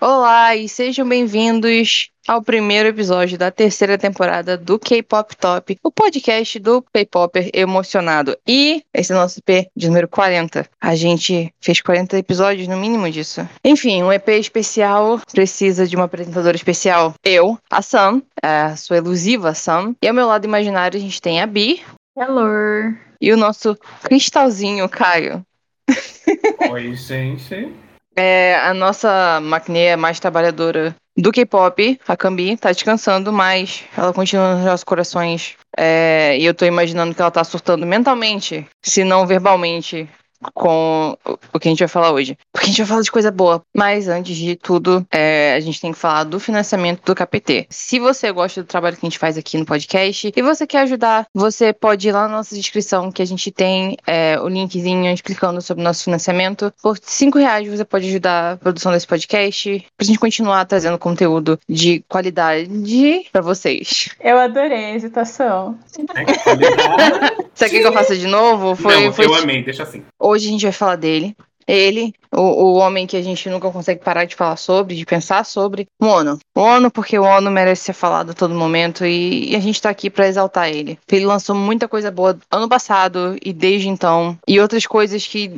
Olá e sejam bem-vindos ao primeiro episódio da terceira temporada do K-Pop Top, o podcast do K-Popper emocionado. E esse é o nosso EP de número 40. A gente fez 40 episódios no mínimo disso. Enfim, um EP especial precisa de uma apresentadora especial. Eu, a Sam, a sua elusiva Sam. E ao meu lado imaginário a gente tem a Bi. Hello. E o nosso cristalzinho, Caio. Oi, gente. É, a nossa maquininha mais trabalhadora do K-pop, a Cambi, tá descansando, mas ela continua nos nossos corações. É, e eu tô imaginando que ela tá surtando mentalmente, se não verbalmente, com o que a gente vai falar hoje. Porque a gente vai falar de coisa boa. Mas antes de tudo, é, a gente tem que falar do financiamento do KPT. Se você gosta do trabalho que a gente faz aqui no podcast e você quer ajudar, você pode ir lá na nossa descrição que a gente tem é, o linkzinho explicando sobre o nosso financiamento. Por 5 reais você pode ajudar a produção desse podcast pra gente continuar trazendo conteúdo de qualidade para vocês. Eu adorei a hesitação. É, Você quer que eu faça de novo? Foi, Não, foi... eu amei, deixa assim. Hoje a gente vai falar dele. Ele, o, o homem que a gente nunca consegue parar de falar sobre, de pensar sobre. O ONU. O ONU, porque o ONU merece ser falado a todo momento e, e a gente tá aqui para exaltar ele. Ele lançou muita coisa boa ano passado e desde então. E outras coisas que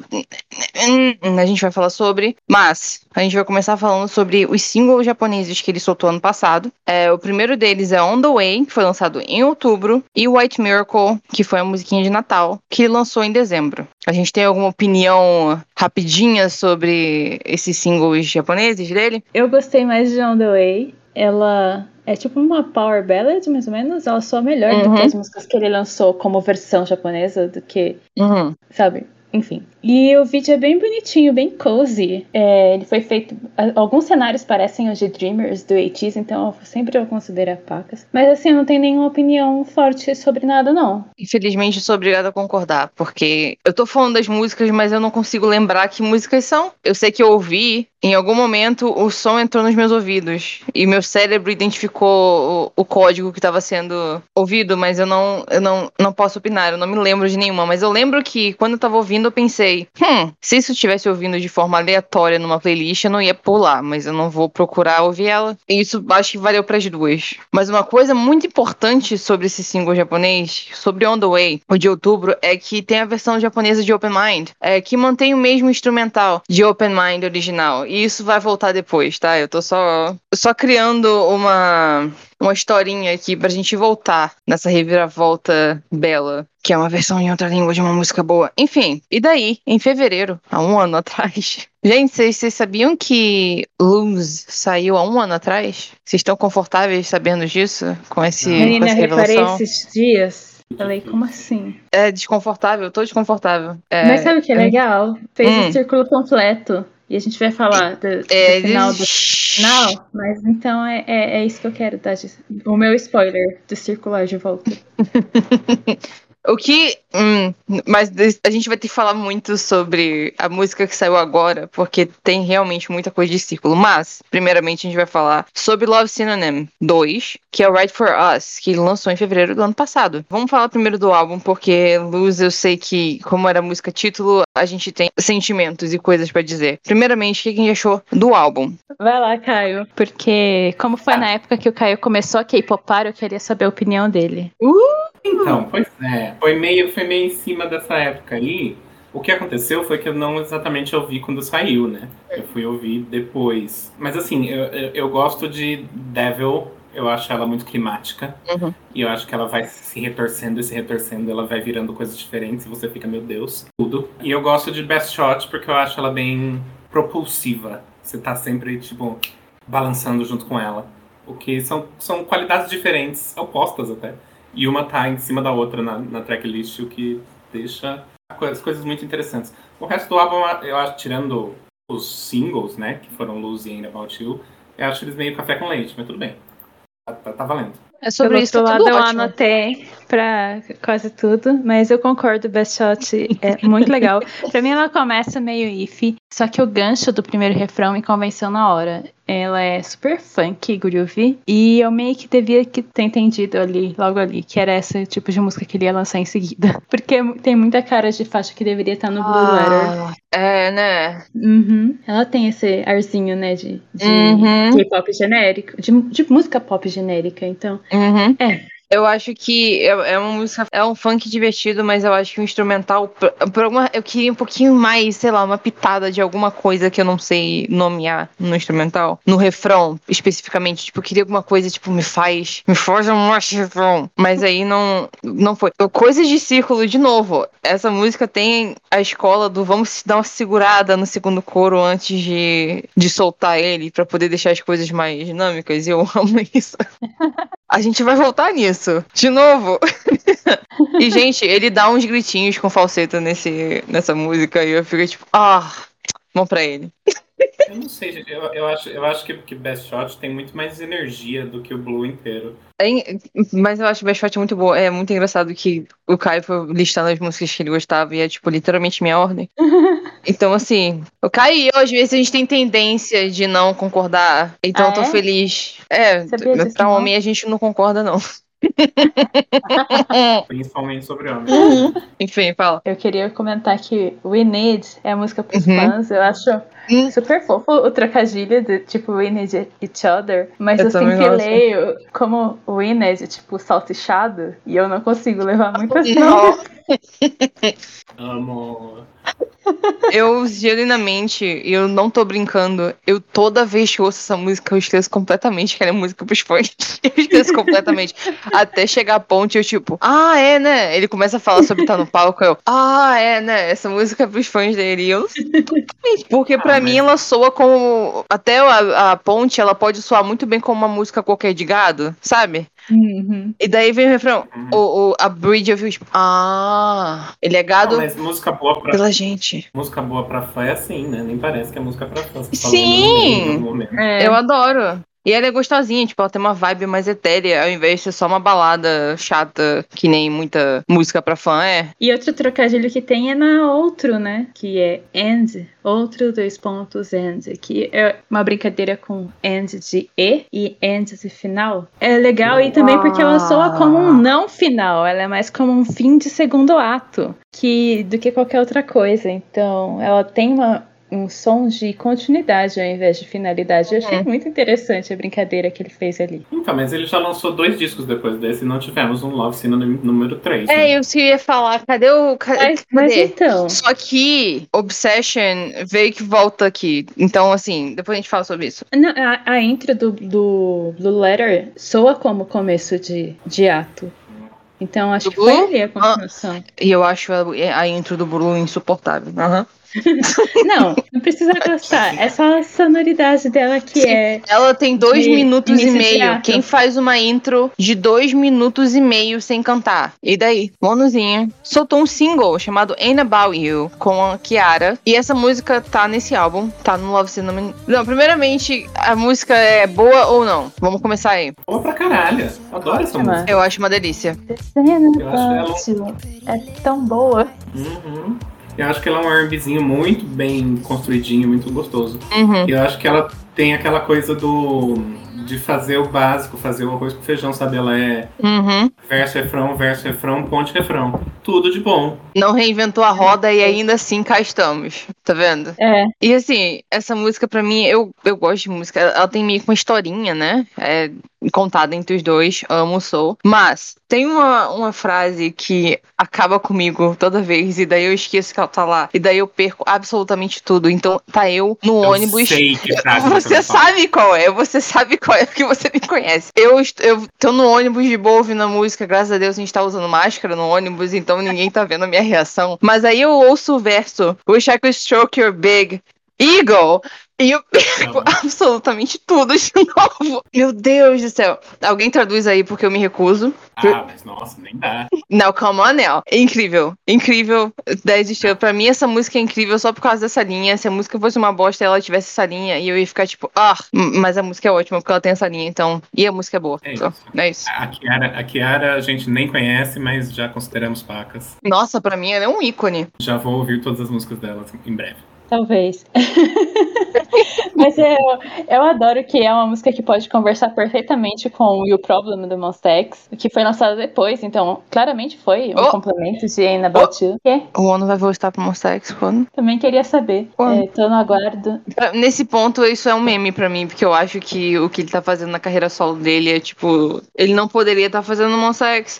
a gente vai falar sobre. Mas a gente vai começar falando sobre os singles japoneses que ele soltou ano passado. É, o primeiro deles é On The Way, que foi lançado em outubro. E White Miracle, que foi a musiquinha de Natal, que lançou em dezembro. A gente tem alguma opinião rapidinha sobre esses singles japoneses dele? Eu gostei mais de On The Way. Ela é tipo uma power ballad, mais ou menos. Ela soa melhor uhum. do que as músicas que ele lançou como versão japonesa, do que, uhum. sabe? Enfim. E o vídeo é bem bonitinho, bem cozy. É, ele foi feito. Alguns cenários parecem os de Dreamers do 80 então eu sempre eu considero pacas. Mas assim, eu não tenho nenhuma opinião forte sobre nada, não. Infelizmente, sou obrigada a concordar, porque eu tô falando das músicas, mas eu não consigo lembrar que músicas são. Eu sei que eu ouvi, em algum momento o som entrou nos meus ouvidos e meu cérebro identificou o, o código que estava sendo ouvido, mas eu não, eu não, não posso opinar, eu não me lembro de nenhuma. Mas eu lembro que quando eu tava ouvindo, eu pensei pensei, hum, se isso estivesse ouvindo de forma aleatória numa playlist, eu não ia pular, mas eu não vou procurar ouvir ela. E isso acho que valeu para as duas. Mas uma coisa muito importante sobre esse single japonês, sobre On The Way, o de outubro, é que tem a versão japonesa de Open Mind, é, que mantém o mesmo instrumental de Open Mind original. E isso vai voltar depois, tá? Eu tô só, só criando uma uma historinha aqui pra gente voltar nessa reviravolta bela, que é uma versão em outra língua de uma música boa. Enfim, e daí, em fevereiro, há um ano atrás. Gente, vocês, vocês sabiam que Lose saiu há um ano atrás? Vocês estão confortáveis sabendo disso? Com, esse, Menina, com essa reparei esses dias. Falei, como assim? É desconfortável, tô desconfortável. É, Mas sabe o que é, é legal? Fez hum. o círculo completo. E a gente vai falar do, do é, final do final, mas então é, é, é, isso que eu quero, tá? O meu spoiler do circular de volta. O que. Hum, mas a gente vai ter que falar muito sobre a música que saiu agora, porque tem realmente muita coisa de círculo. Mas, primeiramente, a gente vai falar sobre Love Synonym 2, que é o Right for Us, que lançou em fevereiro do ano passado. Vamos falar primeiro do álbum, porque Luz, eu sei que, como era música título, a gente tem sentimentos e coisas para dizer. Primeiramente, o que a gente achou do álbum? Vai lá, Caio. Porque, como foi na época que o Caio começou a K-popar, eu queria saber a opinião dele. Uh! Então, pois é. Foi meio, foi meio em cima dessa época aí. O que aconteceu foi que eu não exatamente ouvi quando saiu, né? Eu fui ouvir depois. Mas assim, eu, eu, eu gosto de Devil. Eu acho ela muito climática. Uhum. E eu acho que ela vai se retorcendo e se retorcendo. Ela vai virando coisas diferentes e você fica, meu Deus, tudo. E eu gosto de Best Shot porque eu acho ela bem propulsiva. Você tá sempre, tipo, balançando junto com ela. O que são, são qualidades diferentes, opostas até e uma tá em cima da outra na, na tracklist, o que deixa as coisas muito interessantes. O resto do álbum, eu acho, tirando os singles, né, que foram Lose e Ain't About You, eu acho eles meio café com leite, mas tudo bem. Tá, tá, valendo. É sobre Pelo isso, outro tá lado, tudo eu ótimo. anotei pra quase tudo, mas eu concordo, Best Shot é muito legal. pra mim, ela começa meio iffy, só que o gancho do primeiro refrão me convenceu na hora. Ela é super funk, groovy, e eu meio que devia que ter entendido ali, logo ali, que era esse tipo de música que ele ia lançar em seguida. Porque tem muita cara de faixa que deveria estar no Blue Letter. Ah, é, né? Uhum. Ela tem esse arzinho, né, de, de Uhum. K-pop genérico, de, de música pop genérica, então. Uhum. É. Eu acho que é é uma música, é um funk divertido, mas eu acho que o instrumental, por, por alguma, eu queria um pouquinho mais, sei lá, uma pitada de alguma coisa que eu não sei nomear no instrumental, no refrão especificamente, tipo, eu queria alguma coisa, tipo, me faz, me faz um refrão, mas aí não, não foi. Coisas de círculo de novo. Essa música tem a escola do vamos dar uma segurada no segundo coro antes de, de soltar ele pra poder deixar as coisas mais dinâmicas. E eu amo isso. A gente vai voltar nisso. De novo. e, gente, ele dá uns gritinhos com falseta nesse, nessa música e eu fico tipo, ah, vamos pra ele. Eu não sei, gente. Eu, eu acho, eu acho que, que Best Shot tem muito mais energia do que o Blue inteiro. É, mas eu acho o Best Shot muito boa. É muito engraçado que o Caio foi listando as músicas que ele gostava e é, tipo, literalmente minha ordem. Então, assim, o Caio e eu, às vezes, a gente tem tendência de não concordar. Então, Ah, eu tô é? feliz. É, Sabia pra homem a gente não concorda, não. Principalmente sobre homens. Enfim, fala. Eu queria comentar que We Need é a música pros Uhum. fãs. Eu acho Hum. super fofo o trocadilho de tipo We Need Each Other. Mas Eu eu, sempre gosto. leio como We Need, tipo, salsichado. E eu não consigo levar muito assim. Não. Amo. Eu, genuinamente, eu não tô brincando. Eu toda vez que ouço essa música, eu esqueço completamente que ela é música pros fãs. Eu esqueço completamente. Até chegar a ponte, eu tipo, ah, é, né? Ele começa a falar sobre estar no palco, eu, ah, é, né? Essa música é pros fãs dele. E eu. Porque pra Ah, mim ela soa como. Até a, a ponte, ela pode soar muito bem como uma música qualquer de gado, sabe? Uhum. E daí vem o refrão. Uhum. O, o- a bridge eu fico tipo, ah, ele é Não, gado mas música boa pra, pela gente. música boa pra fã é assim, né? Nem parece que é música pra fã. Sim! É. Eu adoro. E ela é gostosinha, tipo, ela tem uma vibe mais etérea, ao invés de ser só uma balada chata, que nem muita música pra fã é. E outro trocadilho que tem é na outro, né? Que é end, outro dois pontos end, que é uma brincadeira com end de e e end de final. É legal e também porque ela soa como um não final, ela é mais como um fim de segundo ato que do que qualquer outra coisa. Então, ela tem uma um som de continuidade ao invés de finalidade. Eu achei Uhum. muito interessante a brincadeira que ele fez ali. Então, mas ele já lançou dois discos depois desse e não tivemos um Love no- número 3. É, né? eu que ia falar, cadê o. ca- Mas, mas Cadê? então, Só que Obsession veio que volta aqui. Então, assim, depois a gente fala sobre isso. Não, a, a intro do, do Blue Letter soa como começo de, de ato. Então acho Do que foi Blue? ali a continuação. E eu acho a, a intro do Blue insuportável. Aham. Não, não precisa gostar. É só a sonoridade dela que Sim. é. Ela tem dois De minutos e meio. Quem faz uma intro de dois minutos e meio sem cantar? E daí? Monozinha soltou um single chamado Ain't About You com a Kiara. E essa música tá nesse álbum, tá no Love Cinnamon. Não, primeiramente, a música é boa ou não? Vamos começar aí. Boa pra caralho. Adoro essa música. Eu acho uma delícia. Eu acho ela-. É tão boa. Uhum. Eu acho que ela é um R&Bzinho muito bem construidinho, muito gostoso. Uhum. E eu acho que ela tem aquela coisa do de fazer o básico, fazer o arroz com feijão, sabe? Ela é Uhum. verso, refrão, verso, refrão, ponte, refrão. Tudo de bom. Não reinventou a roda e ainda assim cá estamos. Tá vendo? É. E assim, essa música pra mim, eu, eu gosto de música. Ela tem meio que uma historinha, né? É contada entre os dois, amo o Soul. Mas tem uma, uma frase que acaba comigo toda vez, e daí eu esqueço que ela tá lá. E daí eu perco absolutamente tudo. Então tá eu no Eu ônibus. sei que frase Você falar. sabe qual é, você sabe qual é, porque você me conhece. Eu, est- eu tô no ônibus de boa ouvindo a música, graças a Deus a gente tá usando máscara no ônibus, então ninguém tá vendo a minha reação. Mas aí eu ouço o verso: Wish I could stroke your big eagle. E eu perco absolutamente tudo de novo. Meu Deus do céu. Alguém traduz aí porque eu me recuso. Ah, mas nossa, nem dá. Não, come on now. Incrível. Incrível. 10 estrelas. Pra mim, essa música é incrível só por causa dessa linha. Se a música fosse uma bosta e ela tivesse essa linha, e eu ia ficar tipo, ah, mas a música é ótima porque ela tem essa linha, então. E a música é boa. É isso. É isso. A Kiara, a Kiara a gente nem conhece, mas já consideramos pacas. Nossa, pra mim ela é um ícone. Já vou ouvir todas as músicas dela em breve. Talvez. Mas eu, eu adoro que é uma música que pode conversar perfeitamente com You Problem do Monsta X, que foi lançada depois, então claramente foi um Oh. complemento de Ain't About You. Que O ONU vai voltar pro Monster X quando? também queria saber. Quando? É, tô no aguardo. Nesse ponto, isso é um meme pra mim, porque eu acho que o que ele tá fazendo na carreira solo dele é tipo. Ele não poderia estar fazendo no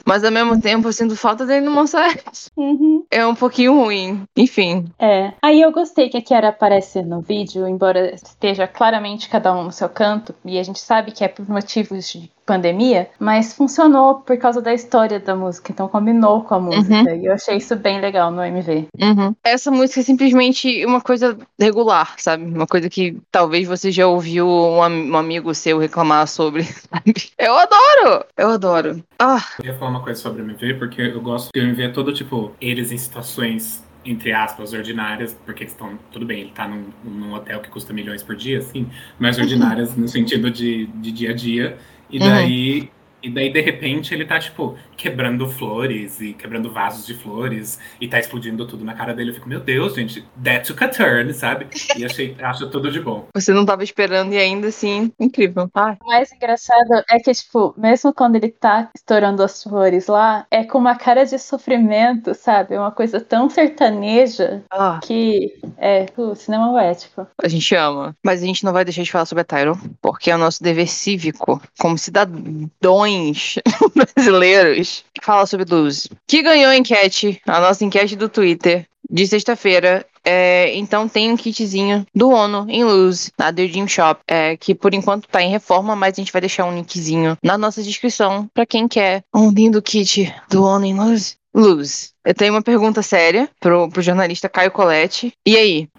mas ao mesmo tempo eu sinto falta dele no Monster X. Uhum. É um pouquinho ruim. Enfim. É. Aí eu gostei que a Kiara aparece no vídeo, embora esteja claramente cada um no seu canto, e a gente sabe que é por motivos de pandemia, mas funcionou por causa da história da música, então combinou com a música. E eu achei isso bem legal no MV. Uhum. Essa música é simplesmente uma coisa regular, sabe? Uma coisa que talvez você já ouviu um, um amigo seu reclamar sobre, sabe? Eu adoro! Eu adoro. Ah, Eu ia falar uma coisa sobre o MV, porque eu gosto que o MV é todo tipo, eles em situações, entre aspas, ordinárias, porque estão, tudo bem, ele tá num, num hotel que custa milhões por dia, assim, mas ordinárias no sentido de, de dia a dia, e Uhum. E daí, de repente, ele tá, tipo, quebrando flores e quebrando vasos de flores e tá explodindo tudo na cara dele. Eu fico, meu Deus, gente, that took a turn, sabe? E achei, acho tudo de bom. você não tava esperando e ainda assim, incrível. Ai. O mais engraçado é que, tipo, mesmo quando ele tá estourando as flores lá, é com uma cara de sofrimento, sabe? É uma coisa tão sertaneja Ah, que é o cinema poético. a gente ama. Mas a gente não vai deixar de falar sobre a Tyro, porque é o nosso dever cívico, como cidadãos brasileiros, falar sobre Luz. Que ganhou a enquete, a nossa enquete do Twitter, de sexta-feira. É, então tem um kitzinho do ONU em Luz, na The Dream Shop, é, que por enquanto tá em reforma, mas a gente vai deixar um linkzinho na nossa descrição pra quem quer um lindo kit do ONU em Luz. Luz, eu tenho uma pergunta séria pro, pro jornalista Caio Colette. E aí?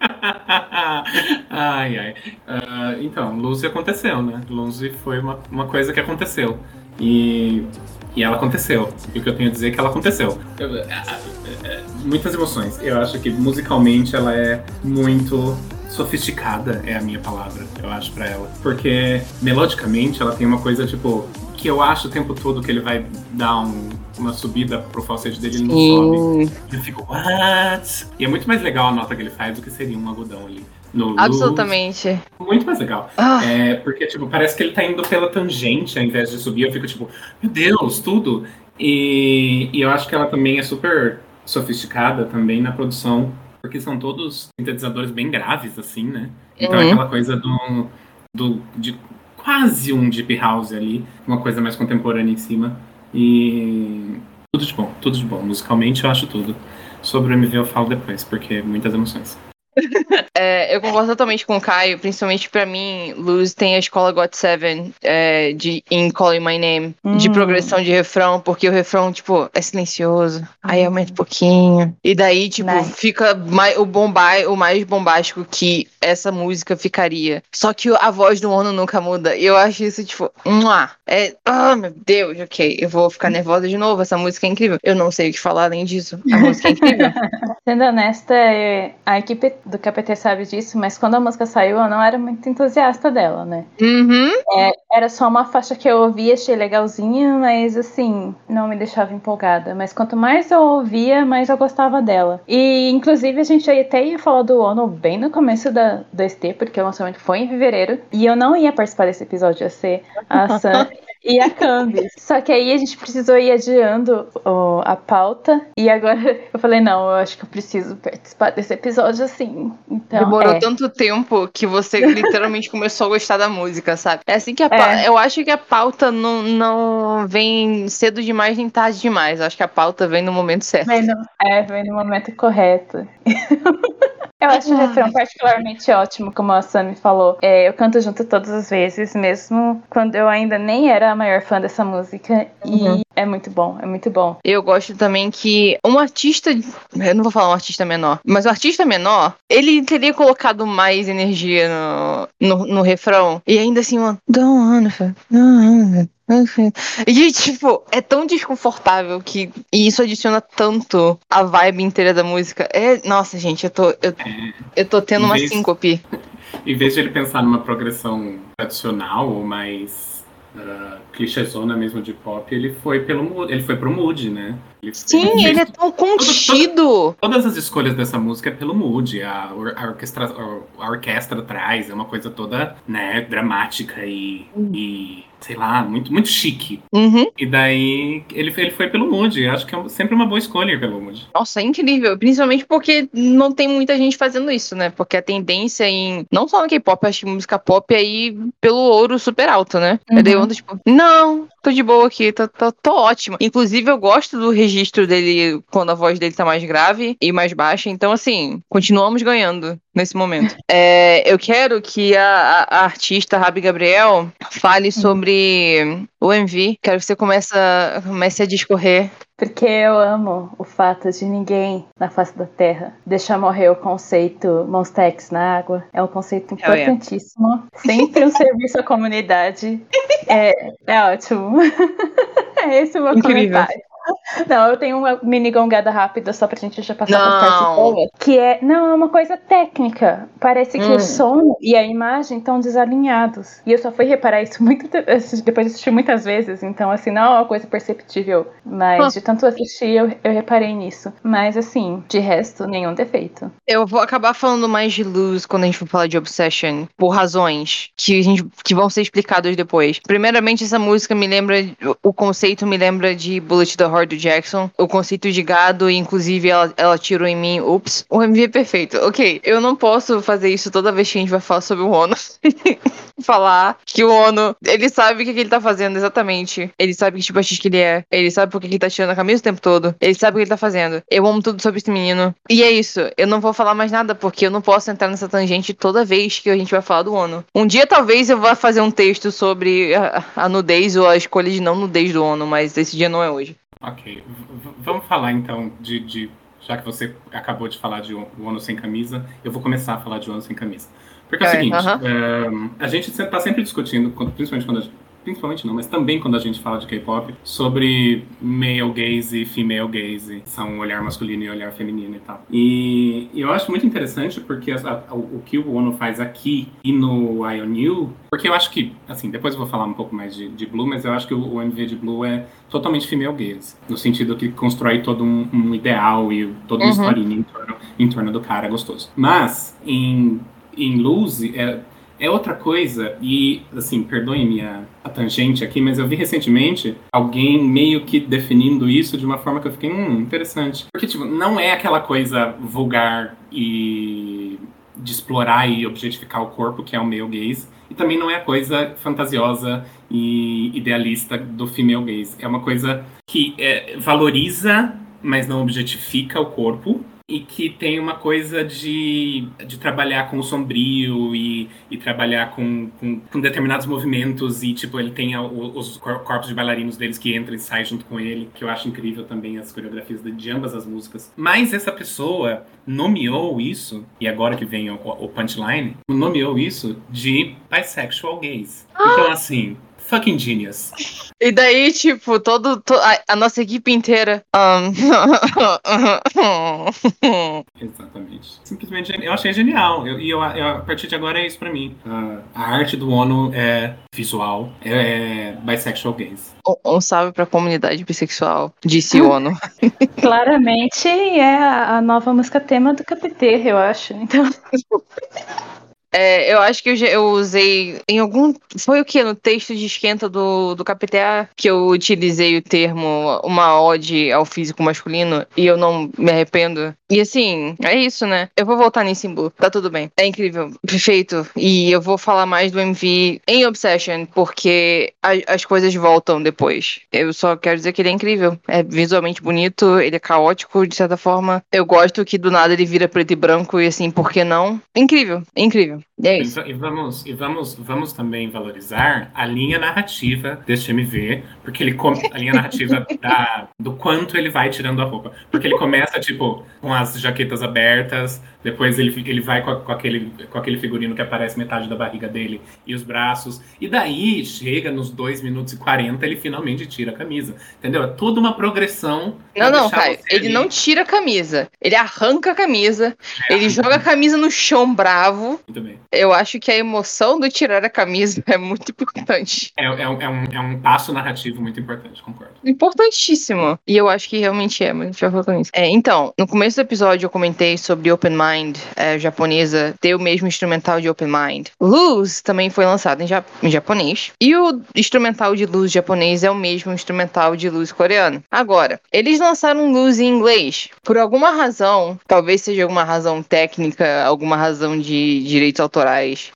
ai, ai. Ah, então, Lucy aconteceu, né? Lucy foi uma, uma coisa que aconteceu. E, e ela aconteceu. E o que eu tenho a dizer é que ela aconteceu. Eu- ah, ah, ah, muitas emoções. Eu acho que musicalmente ela é muito sofisticada, é a minha palavra, eu acho, pra ela. Porque melodicamente ela tem uma coisa, tipo, que eu acho o tempo todo que ele vai dar um- uma subida pro falsete dele, ele não sobe. Eu fico, what? E é muito mais legal a nota que ele faz do que seria um algodão ali. No Luz. absolutamente. Muito mais legal. Ah, É, porque, tipo, parece que ele tá indo pela tangente ao invés de subir. Eu fico, tipo, meu Deus, tudo. E, e eu acho que ela também é super sofisticada também na produção, porque são todos sintetizadores bem graves, assim, né? Então é Uhum. aquela coisa do, do de quase um deep house ali, uma coisa mais contemporânea em cima. E tudo de bom, tudo de bom. Musicalmente eu acho tudo. Sobre o MV eu falo depois, porque muitas emoções. é, eu concordo totalmente com o Caio, principalmente pra mim, Luz tem a escola God Seven é, de In Calling My Name, de Hum. progressão de refrão, porque o refrão, tipo, é silencioso, aí aumenta um pouquinho, e daí, tipo, Nice. fica mais, o, bombai, o mais bombástico que essa música ficaria. Só que a voz do Ono nunca muda, e eu acho isso, tipo, mua, é, ah, meu Deus, ok, eu vou ficar nervosa de novo, essa música é incrível. Eu não sei o que falar além disso, a música é incrível. Sendo honesta, é, a equipe do KPT sabe disso, mas quando a música saiu, eu não era muito entusiasta dela, né? uhum. Era só uma faixa que eu ouvi, achei legalzinha, mas assim, não me deixava empolgada. Mas quanto mais eu ouvia, mais eu gostava dela. E inclusive a gente até ia falar do Ono bem no começo da, do ST, porque o lançamento foi em fevereiro. E eu não ia participar desse episódio, ia ser a Sam e a Candy. Só que aí a gente precisou ir adiando a pauta. E agora eu falei, não, eu acho que eu preciso participar desse episódio assim. Então, Demorou é. tanto tempo que você literalmente começou a gostar da música, sabe? É assim que a pa- É. Eu acho que a pauta não, não vem cedo demais nem tarde demais. Eu acho que a pauta vem no momento certo. Vem no, é, vem no momento correto. Eu acho o refrão particularmente ótimo, como a Sammy falou. É, eu canto junto todas as vezes, mesmo quando eu ainda nem era a maior fã dessa música. Uhum. É muito bom, é muito bom. Eu gosto também que um artista, eu não vou falar um artista menor, mas o artista menor, ele teria colocado mais energia no, no, no refrão. E ainda assim, uma. Don't wanna, don't wanna. E, tipo, é tão desconfortável que. E isso adiciona tanto a vibe inteira da música. É. Nossa, gente, eu tô. Eu, eu tô tendo Em uma vez- síncope. Em vez de ele pensar numa progressão tradicional ou mais uh, clichêzona mesmo de pop, ele foi pelo ele foi pro mood, né? Ele, Sim, fez- ele é tão contido. Todas as escolhas dessa música é pelo mood. A, a, orquestra, a orquestra traz, é uma coisa toda, né, dramática e, e sei lá, muito, muito chique. Uhum. E daí ele, ele foi pelo mood. Acho que é sempre uma boa escolha pelo mood. Nossa, é incrível. Principalmente porque não tem muita gente fazendo isso, né? Porque a tendência em. Não só no K-pop, acho que música pop é ir pelo ouro super alto, né? Uhum. Eu dei onda, tipo, não, tô de boa aqui, tô, tô, tô ótima. Inclusive, eu gosto do registro dele quando a voz dele tá mais grave e mais baixa. Então, assim, continuamos ganhando nesse momento. É, eu quero que a, a- artista Rabi Gabriel fale sobre o MV. Quero que você comece a, comece a discorrer. Porque eu amo o fato de ninguém na face da Terra deixar morrer o conceito Monstex na água. É um conceito Hell yeah. importantíssimo. Sempre um serviço à comunidade. É, é ótimo. É esse o meu Incrível. comentário. Não, eu tenho uma mini gongada rápida só pra gente já passar Não. para partes boas. Que é, não, é uma coisa técnica. Parece que Hum. o som e a imagem estão desalinhados. E eu só fui reparar isso muito de- depois de assistir muitas vezes. Então, assim, não é uma coisa perceptível. Mas Ah. de tanto assistir, eu, eu reparei nisso. Mas, assim, de resto, nenhum defeito. Eu vou acabar falando mais de Luz quando a gente for falar de Obsession, por razões que, a gente, que vão ser explicadas depois. Primeiramente, essa música me lembra, o conceito me lembra de Bullet the Heart do Jackson, o conceito de gado, e inclusive ela, ela tirou em mim, ups, o MV é perfeito. Ok, eu não posso fazer isso toda vez que a gente vai falar sobre o Ono. falar que o Ono, ele sabe o que, que ele tá fazendo exatamente. Ele sabe que tipo de que ele é. Ele sabe por que ele tá tirando a camisa o tempo todo. Ele sabe o que ele tá fazendo. Eu amo tudo sobre esse menino. E é isso. Eu não vou falar mais nada porque eu não posso entrar nessa tangente toda vez que a gente vai falar do Ono. Um dia talvez eu vá fazer um texto sobre a, a nudez ou a escolha de não nudez do Ono, mas esse dia não é hoje. Ok. V- vamos falar então de, de- Já que você acabou de falar de o Ono sem camisa, eu vou começar a falar de Ono sem camisa. Porque é o É, seguinte, aham. ehm, a gente está sempre discutindo, principalmente quando a gente, Principalmente não, mas também quando a gente fala de K-pop, sobre male gaze e female gaze. São olhar masculino e olhar feminino e tal. E, e eu acho muito interessante porque a- a- o, que o Ono faz aqui e no IONU, porque eu acho que, assim, depois eu vou falar um pouco mais de, de Blue, mas eu acho que o, o MV de Blue é totalmente female gaze. No sentido que constrói todo um, um ideal e toda uma Uhum. historinha em torno, em torno do cara gostoso. Mas, em, em Lose, é, é outra coisa, e assim, perdoem minha a tangente aqui, mas eu vi recentemente alguém meio que definindo isso de uma forma que eu fiquei, hum, interessante. Porque, tipo, não é aquela coisa vulgar e de explorar e objetificar o corpo, que é o male gaze, e também não é a coisa fantasiosa e idealista do female gaze. É uma coisa que é, valoriza, mas não objetifica o corpo, e que tem uma coisa de, de trabalhar com o sombrio e, e trabalhar com, com, com determinados movimentos e, tipo, ele tem a- os cor- corpos de bailarinos deles que entram e saem junto com ele, que eu acho incrível também as coreografias de, de ambas as músicas. Mas essa pessoa nomeou isso, e agora que vem o, o punchline, nomeou isso de bisexual gaze. Então, assim, fucking genius. E daí, tipo, todo, to- a, a nossa equipe inteira. um, Exatamente. Simplesmente, eu achei genial. Eu- E eu, eu- a partir de agora é isso pra mim. Ah, a arte do ONU é visual, é, é bisexual gaze. um salve pra comunidade bissexual, disse o ONU. Claramente é a, a nova música tema do KPT, eu acho. Então, É, eu acho que eu, eu usei em algum. Foi o que? No texto de esquenta do, do KPTA que eu utilizei o termo uma ode ao físico masculino e eu não me arrependo. E assim, é isso, né? Eu vou voltar nisso em Blue. Tá tudo bem. É incrível. Perfeito. E eu vou falar mais do MV em Obsession, porque a- as coisas voltam depois. Eu só quero dizer que ele é incrível. É visualmente bonito, ele é caótico, de certa forma. Eu gosto que do nada ele vira preto e branco e assim, por que não? Incrível, incrível. love. E é isso. E vamos, e vamos, vamos também valorizar a linha narrativa deste MV, porque ele come, a linha narrativa da, do quanto ele vai tirando a roupa. Porque ele começa, tipo, com as jaquetas abertas, depois ele, ele vai com, com, aquele, com aquele figurino que aparece metade da barriga dele e os braços. E daí chega nos 2 minutos e 40, ele finalmente tira a camisa. Entendeu? É toda uma progressão. Não, não, Caio. Ele não tira a camisa. Ele arranca a camisa. É, ele joga a camisa no chão bravo. Muito bem. Eu acho que a emoção do tirar a camisa é muito importante. É, é, é, um, é um passo narrativo muito importante, concordo. Importantíssimo. E eu acho que realmente é, mas a gente vai voltar nisso. É, então, no começo do episódio eu comentei sobre Open Mind é, japonesa ter o mesmo instrumental de Open Mind. Luz também foi lançado em, ja em japonês. E o instrumental de luz japonês é o mesmo instrumental de luz coreano. Agora, eles lançaram luz em inglês. Por alguma razão, talvez seja alguma razão técnica, alguma razão de direitos autorais.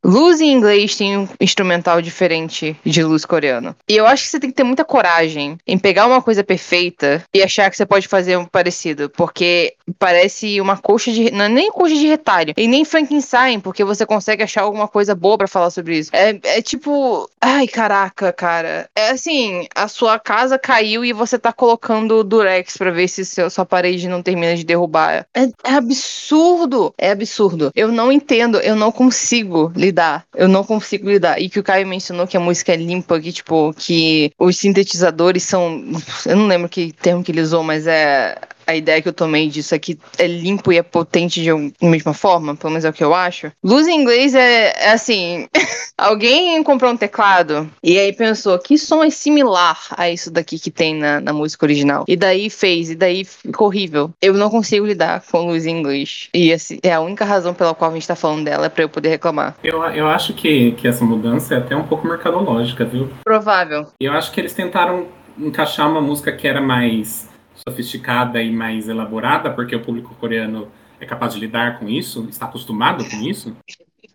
Luz em inglês tem um instrumental diferente de luz coreano. E eu acho que você tem que ter muita coragem em pegar uma coisa perfeita e achar que você pode fazer um parecido, porque parece uma coxa de. Não é nem coxa de retalho, e nem Frankenstein, porque você consegue achar alguma coisa boa para falar sobre isso. É, é tipo. Ai, caraca, cara. É assim, a sua casa caiu e você tá colocando durex para ver se seu, sua parede não termina de derrubar. É, é absurdo. É absurdo. Eu não entendo, eu não consigo lidar. Eu não consigo lidar. E que o Caio mencionou que a música é limpa, que, tipo, que os sintetizadores são. Eu não lembro que termo que ele usou, mas é a ideia que eu tomei disso aqui é limpo e é potente de uma mesma forma, pelo menos é o que eu acho. Luz em inglês é, é assim: alguém comprou um teclado e aí pensou que som é similar a isso daqui que tem na, na música original. E daí fez, e daí ficou horrível. Eu não consigo lidar com luz em inglês. E assim, é a única razão pela qual a gente tá falando dela é pra eu poder reclamar. Eu, eu acho que, que essa mudança é até um pouco mercadológica, viu? Provável. Eu acho que eles tentaram encaixar uma música que era mais sofisticada e mais elaborada, porque o público coreano é capaz de lidar com isso, está acostumado com isso.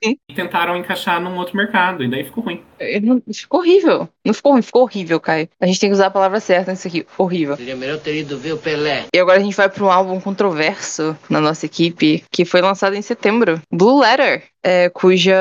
E tentaram encaixar num outro mercado, e daí ficou ruim. Não, ficou horrível. Não ficou ruim, ficou horrível, Caio. A gente tem que usar a palavra certa nisso aqui. Horrível. Seria melhor ter ido ver o Pelé. E agora a gente vai para um álbum controverso na nossa equipe, que foi lançado em setembro. Blue Letter, é, cuja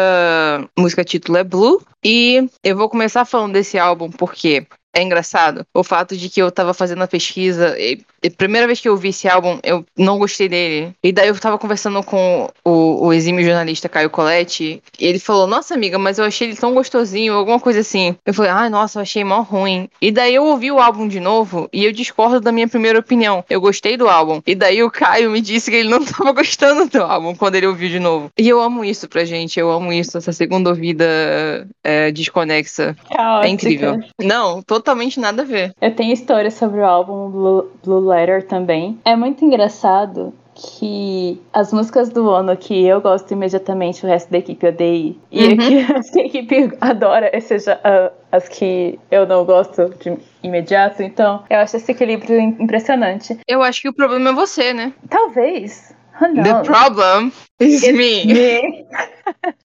música título é Blue. E eu vou começar falando desse álbum porque é engraçado o fato de que eu tava fazendo a pesquisa e, e primeira vez que eu vi esse álbum, eu não gostei dele. E daí eu tava conversando com o, o exímio jornalista Caio Coletti e ele falou: Nossa, amiga, mas eu achei ele tão gostosinho, alguma coisa assim. Eu falei: Ai, nossa, eu achei mó ruim. E daí eu ouvi o álbum de novo e eu discordo da minha primeira opinião. Eu gostei do álbum. E daí o Caio me disse que ele não tava gostando do álbum quando ele ouviu de novo. E eu amo isso pra gente, eu amo isso, essa segunda ouvida é, desconexa. É incrível. Não, tô totalmente nada a ver. Eu tenho história sobre o álbum Blue, Blue Letter também. É muito engraçado que as músicas do Ono que eu gosto imediatamente, o resto da equipe odeia. E uhum. que a equipe adora, seja uh, as que eu não gosto de imediato. Então, eu acho esse equilíbrio impressionante. Eu acho que o problema é você, né? Talvez. Oh, The problem is me. me.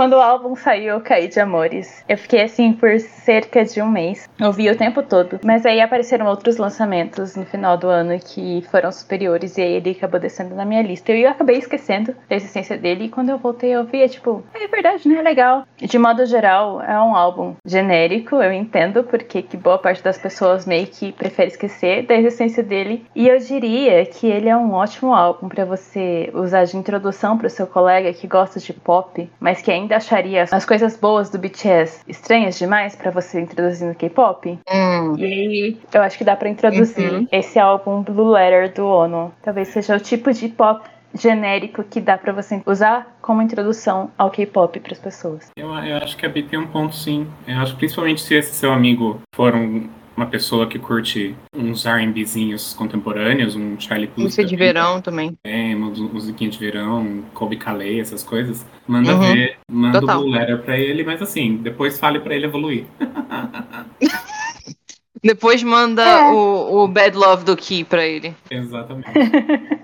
Quando o álbum saiu, eu caí de amores. Eu fiquei assim por cerca de um mês. Ouvi o tempo todo. Mas aí apareceram outros lançamentos no final do ano que foram superiores. E aí ele acabou descendo na minha lista. Eu acabei esquecendo da existência dele. E quando eu voltei, eu vi, tipo, é verdade, né? É legal. De modo geral, é um álbum genérico. Eu entendo porque que boa parte das pessoas meio que prefere esquecer da existência dele. E eu diria que ele é um ótimo álbum para você usar de introdução para o seu colega que gosta de pop, mas que ainda acharia as coisas boas do BTS estranhas demais para você introduzir no K-pop. Hum. E aí eu acho que dá para introduzir uhum. esse álbum Blue Letter do Ono. Talvez seja o tipo de pop genérico que dá para você usar como introdução ao K-pop para as pessoas. Eu, eu, acho que a B tem um ponto sim. Eu acho principalmente se esse seu amigo for um uma pessoa que curte uns R&Bzinhos contemporâneos, um Charlie Puth. Música de verão também. É, musiquinha de verão, Kobe Calais, essas coisas. Manda uhum. ver, manda Total. o Letter pra ele, mas assim, depois fale pra ele evoluir. depois manda é. o, o Bad Love do Key pra ele. Exatamente.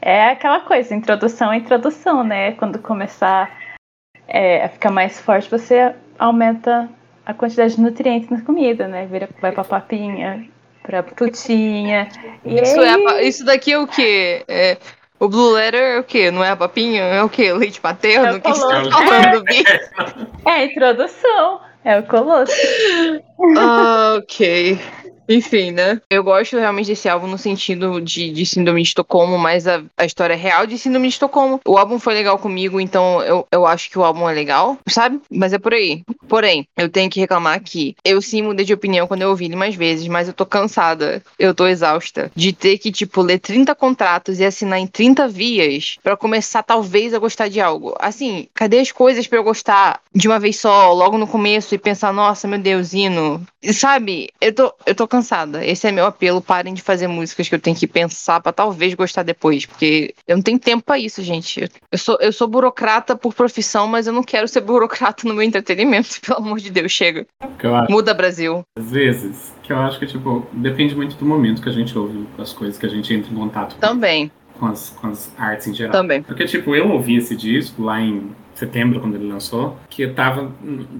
é aquela coisa, introdução é introdução, né? Quando começar é, a ficar mais forte, você aumenta a quantidade de nutrientes na comida, né? Vira, vai pra papinha, pra tutinha. Isso, é, isso daqui é o quê? É O Blue Letter é o quê? Não é a papinha? É o quê? Leite paterno? É o que você tá falando, Bi? É a introdução. É o Colosso. Ah, ok. Enfim, né? Eu gosto realmente desse álbum no sentido de, de Síndrome de Estocolmo, mas a, a história real de Síndrome de Estocolmo. O álbum foi legal comigo, então eu, eu acho que o álbum é legal, sabe? Mas é por aí. Porém, eu tenho que reclamar que eu sim mudei de opinião quando eu ouvi ele mais vezes, mas eu tô cansada, eu tô exausta de ter que, tipo, ler 30 contratos e assinar em 30 vias pra começar, talvez, a gostar de algo. Assim, cadê as coisas pra eu gostar de uma vez só, logo no começo, e pensar, nossa, meu Deus, hino. Sabe, eu tô, eu tô cansada. Esse é meu apelo. Parem de fazer músicas que eu tenho que pensar pra talvez gostar depois. Porque eu não tenho tempo pra isso, gente. Eu- sou, eu sou burocrata por profissão, mas eu não quero ser burocrata no meu entretenimento. Pelo amor de Deus, chega. Acho, Muda, Brasil. às vezes, que eu acho que, tipo, depende muito do momento que a gente ouve as coisas, que a gente entra em contato com, Também, com as, com as artes em geral. também. Porque, tipo, eu ouvi esse disco lá em setembro, quando ele lançou, que tava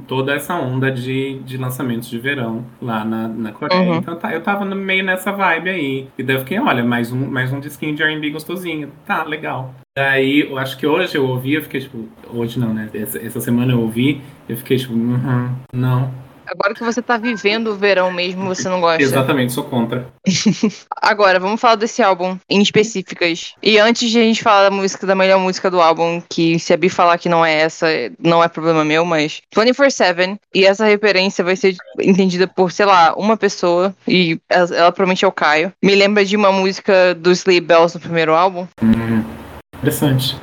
toda essa onda de, de lançamentos de verão lá na, na Coreia. Uhum. Então tá, eu tava no meio nessa vibe aí. E daí eu fiquei, olha, mais um, mais um disquinho de R&B gostosinho. Tá, legal. Daí, eu acho que hoje eu ouvi, eu fiquei, tipo... Hoje não, né? Essa, essa semana eu ouvi, eu fiquei, tipo... Uhum, não. Agora que você tá vivendo o verão mesmo, você não gosta. Exatamente, sou contra. Agora, vamos falar desse álbum em específicas. E antes de a gente falar da música, da melhor música do álbum, que se a Bi falar que não é essa, não é problema meu, mas 24-7. E essa referência vai ser entendida por, sei lá, uma pessoa. E ela, ela provavelmente é o Caio. Me lembra de uma música do Sleep Bells no primeiro álbum. Hum, interessante.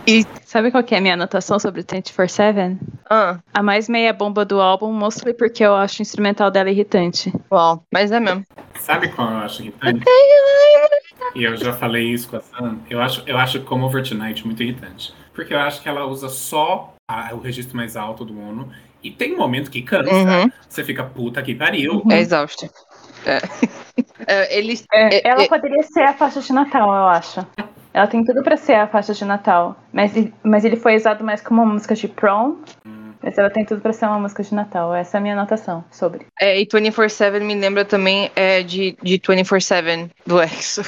Sabe qual que é a minha anotação sobre 24-7? Ah, A mais meia bomba do álbum, mostly porque eu acho o instrumental dela irritante. uau. Mas é mesmo. Sabe qual eu acho irritante? E eu já falei isso com a Sam. Eu acho, eu acho como Over Tonight muito irritante. Porque eu acho que ela usa só a- o registro mais alto do ONU. E tem um momento que cansa. Uhum. Você fica puta que pariu. É exausto. É. É, eles. É, É, ela é- poderia ser a faixa de Natal, eu acho. Ela tem tudo pra ser a faixa de Natal. Mas, mas ele foi usado mais como uma música de prom. Mas ela tem tudo pra ser uma música de Natal. Essa é a minha anotação sobre. É, e 24-7 me lembra também é, de, de 24-7 do EXO.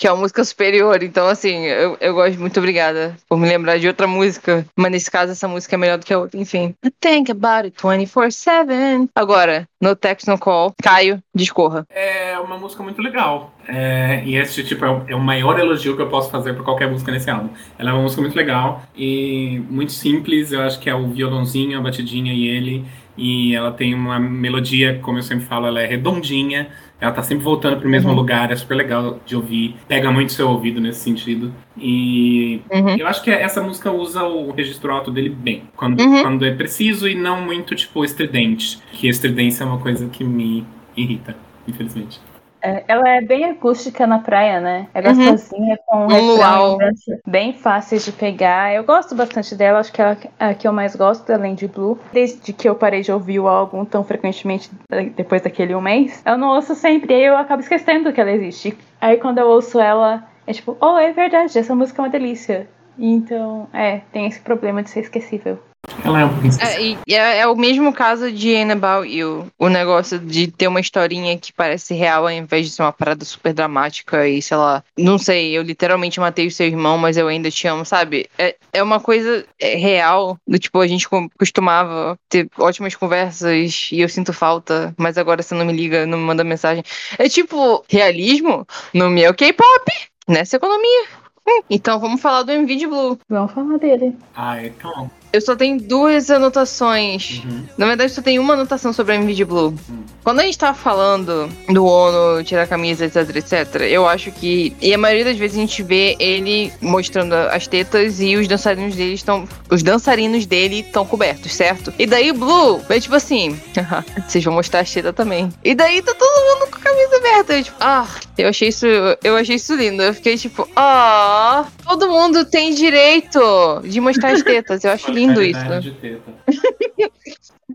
Que é uma música superior. Então, assim, eu, eu gosto muito obrigada por me lembrar de outra música. Mas nesse caso, essa música é melhor do que a outra. Enfim. Think about it 24-7. Agora, no text, no call. Caio, discorra. É uma música muito legal. É, e esse tipo é o, é o maior elogio que eu posso fazer por qualquer música nesse álbum. Ela é uma música muito legal e muito simples. Eu acho que é o violãozinho, a batidinha e ele. E ela tem uma melodia, como eu sempre falo, ela é redondinha. Ela tá sempre voltando pro mesmo Uhum. lugar, é super legal de ouvir. Pega muito seu ouvido nesse sentido. E Uhum. eu acho que essa música usa o registro alto dele bem. Quando, Uhum. quando é preciso e não muito, tipo, estridente. Que estridência é uma coisa que me irrita, infelizmente. É, ela é bem acústica na praia, né? É Uhum. gostosinha, com um refrão bem fácil de pegar. Eu gosto bastante dela, acho que ela é a que eu mais gosto, além de Blue. Desde que eu parei de ouvir o álbum tão frequentemente depois daquele um mês, eu não ouço sempre, aí eu acabo esquecendo que ela existe. Aí quando eu ouço ela, é tipo, oh, é verdade, essa música é uma delícia. Então, é, tem esse problema de ser esquecível. Ela é um pouquinho É, e e é, é o mesmo caso de About You. O negócio de ter uma historinha que parece real ao invés de ser uma parada super dramática e, sei lá, não sei, eu literalmente matei o seu irmão, mas eu ainda te amo, sabe? É, é uma coisa é, real, do tipo, a gente co- costumava ter ótimas conversas e eu sinto falta, mas agora você não me liga, não me manda mensagem. É tipo, realismo no meu K-pop, nessa economia. Hum, Então vamos falar do MV de Blue. Vamos falar dele. Ah, então. Eu só tenho duas anotações. Uhum. Na verdade, só tem uma anotação sobre a MV de Blue. Hum. Quando a gente tava falando do Ono tirar a camisa, etc, etc, eu acho que. E a maioria das vezes a gente vê ele mostrando as tetas e os dançarinos dele estão. Os dançarinos dele estão cobertos, certo? E daí Blue é tipo assim. Vocês vão mostrar as tetas também. E daí tá todo mundo com a camisa aberta. Eu, tipo, ah, eu achei isso. Eu achei isso lindo. Eu fiquei tipo, ah, todo mundo tem direito de mostrar as tetas. Eu acho lindo isso. Qualidade de teta.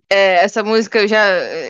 é, essa música eu já,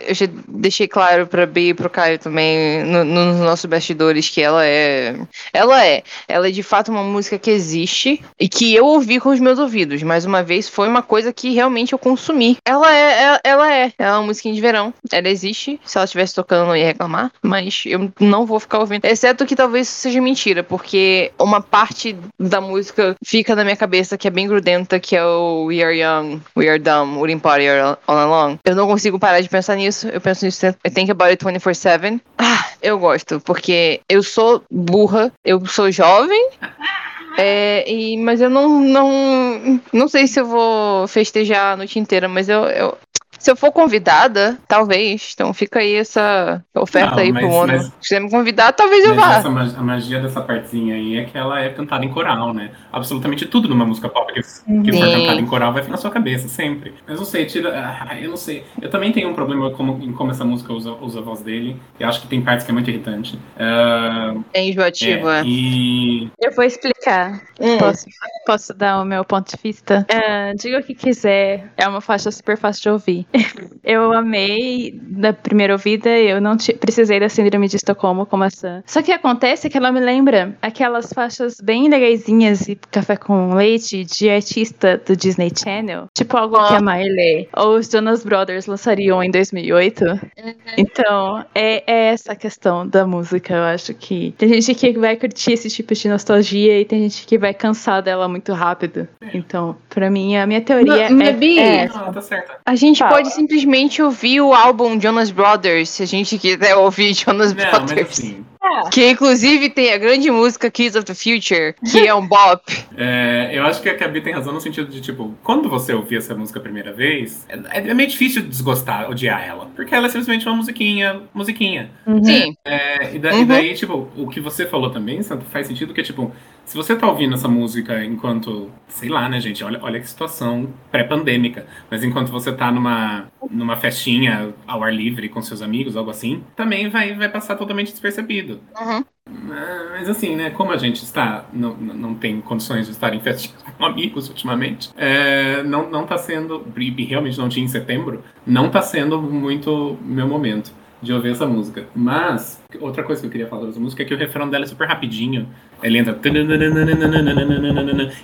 eu já deixei claro pra B e pro Caio também no- nos nossos bastidores que ela é. Ela é. Ela é de fato uma música que existe e que eu ouvi com os meus ouvidos. Mais uma vez, foi uma coisa que realmente eu consumi. Ela é, ela, ela é. Ela é uma musiquinha de verão. Ela existe. Se ela estivesse tocando, eu não ia reclamar. Mas eu não vou ficar ouvindo. Exceto que talvez isso seja mentira, porque uma parte da música fica na minha cabeça que é bem grudenta, que é o We Are Young, We Are Dumb, Wouldn't Party All Along. Eu não consigo parar de pensar nisso. Eu penso nisso. I think about it 24-7. Ah, eu gosto, porque eu sou burra, eu sou jovem. É, e, mas eu não, não, não sei se eu vou festejar a noite inteira, mas eu, eu- se eu for convidada, talvez. Então fica aí essa oferta Não, aí mas- pro mas- Se você me convidar, talvez eu vá. essa a magia dessa partezinha aí é que ela é cantada em coral, né? Absolutamente tudo numa música pop que, que for cantada em coral vai ficar na sua cabeça, sempre. Mas não sei, tira. ah, Eu não sei. Eu também tenho um problema como, em como essa música usa, usa a voz dele. Eu acho que tem partes que é muito irritante. Ah, É enjoativo, é, é. E. Eu vou explicar. Hum. Posso, posso dar o meu ponto de vista? Ah, diga o que quiser. É uma faixa super fácil de ouvir. eu amei da primeira ouvida. Eu não precisei da síndrome de Estocolmo como essa. Só que acontece que ela me lembra aquelas faixas bem legaisinhas e café com leite de artista do Disney Channel. Tipo algo que a Miley ou os Jonas Brothers lançariam em 2008. Então, é, é essa a questão da música. Eu acho que tem gente que vai curtir esse tipo de nostalgia e tem gente que vai cansar dela muito rápido. Então, pra mim, a minha teoria Não, é, mas, Bi, é Não, tá. A gente Fala. pode simplesmente ouvir o álbum Jonas Brothers, se a gente quiser ouvir Jonas Não, mas Brothers. Que inclusive tem a grande música Kids of the Future, que é um bop. É, eu acho que a Gabi tem razão no sentido de, tipo, quando você ouvir essa música a primeira vez, é, é meio difícil desgostar, odiar ela. Porque ela é simplesmente uma musiquinha, musiquinha. Sim. É, e, da- e Uhum. daí, tipo, o que você falou também, Santo, faz sentido que, tipo, se você tá ouvindo essa música enquanto, sei lá, né, gente, olha, olha que situação pré-pandêmica, mas enquanto você tá numa, numa festinha ao ar livre com seus amigos, algo assim, também vai, vai passar totalmente despercebido. Uhum. Ah, Mas assim, né, como a gente está, não, não tem condições de estar em festinhas com amigos ultimamente, é, não, não tá sendo, e realmente não tinha em setembro, não tá sendo muito meu momento de ouvir essa música. Mas, outra coisa que eu queria falar dessa música é que o refrão dela é super rapidinho. Ele entra.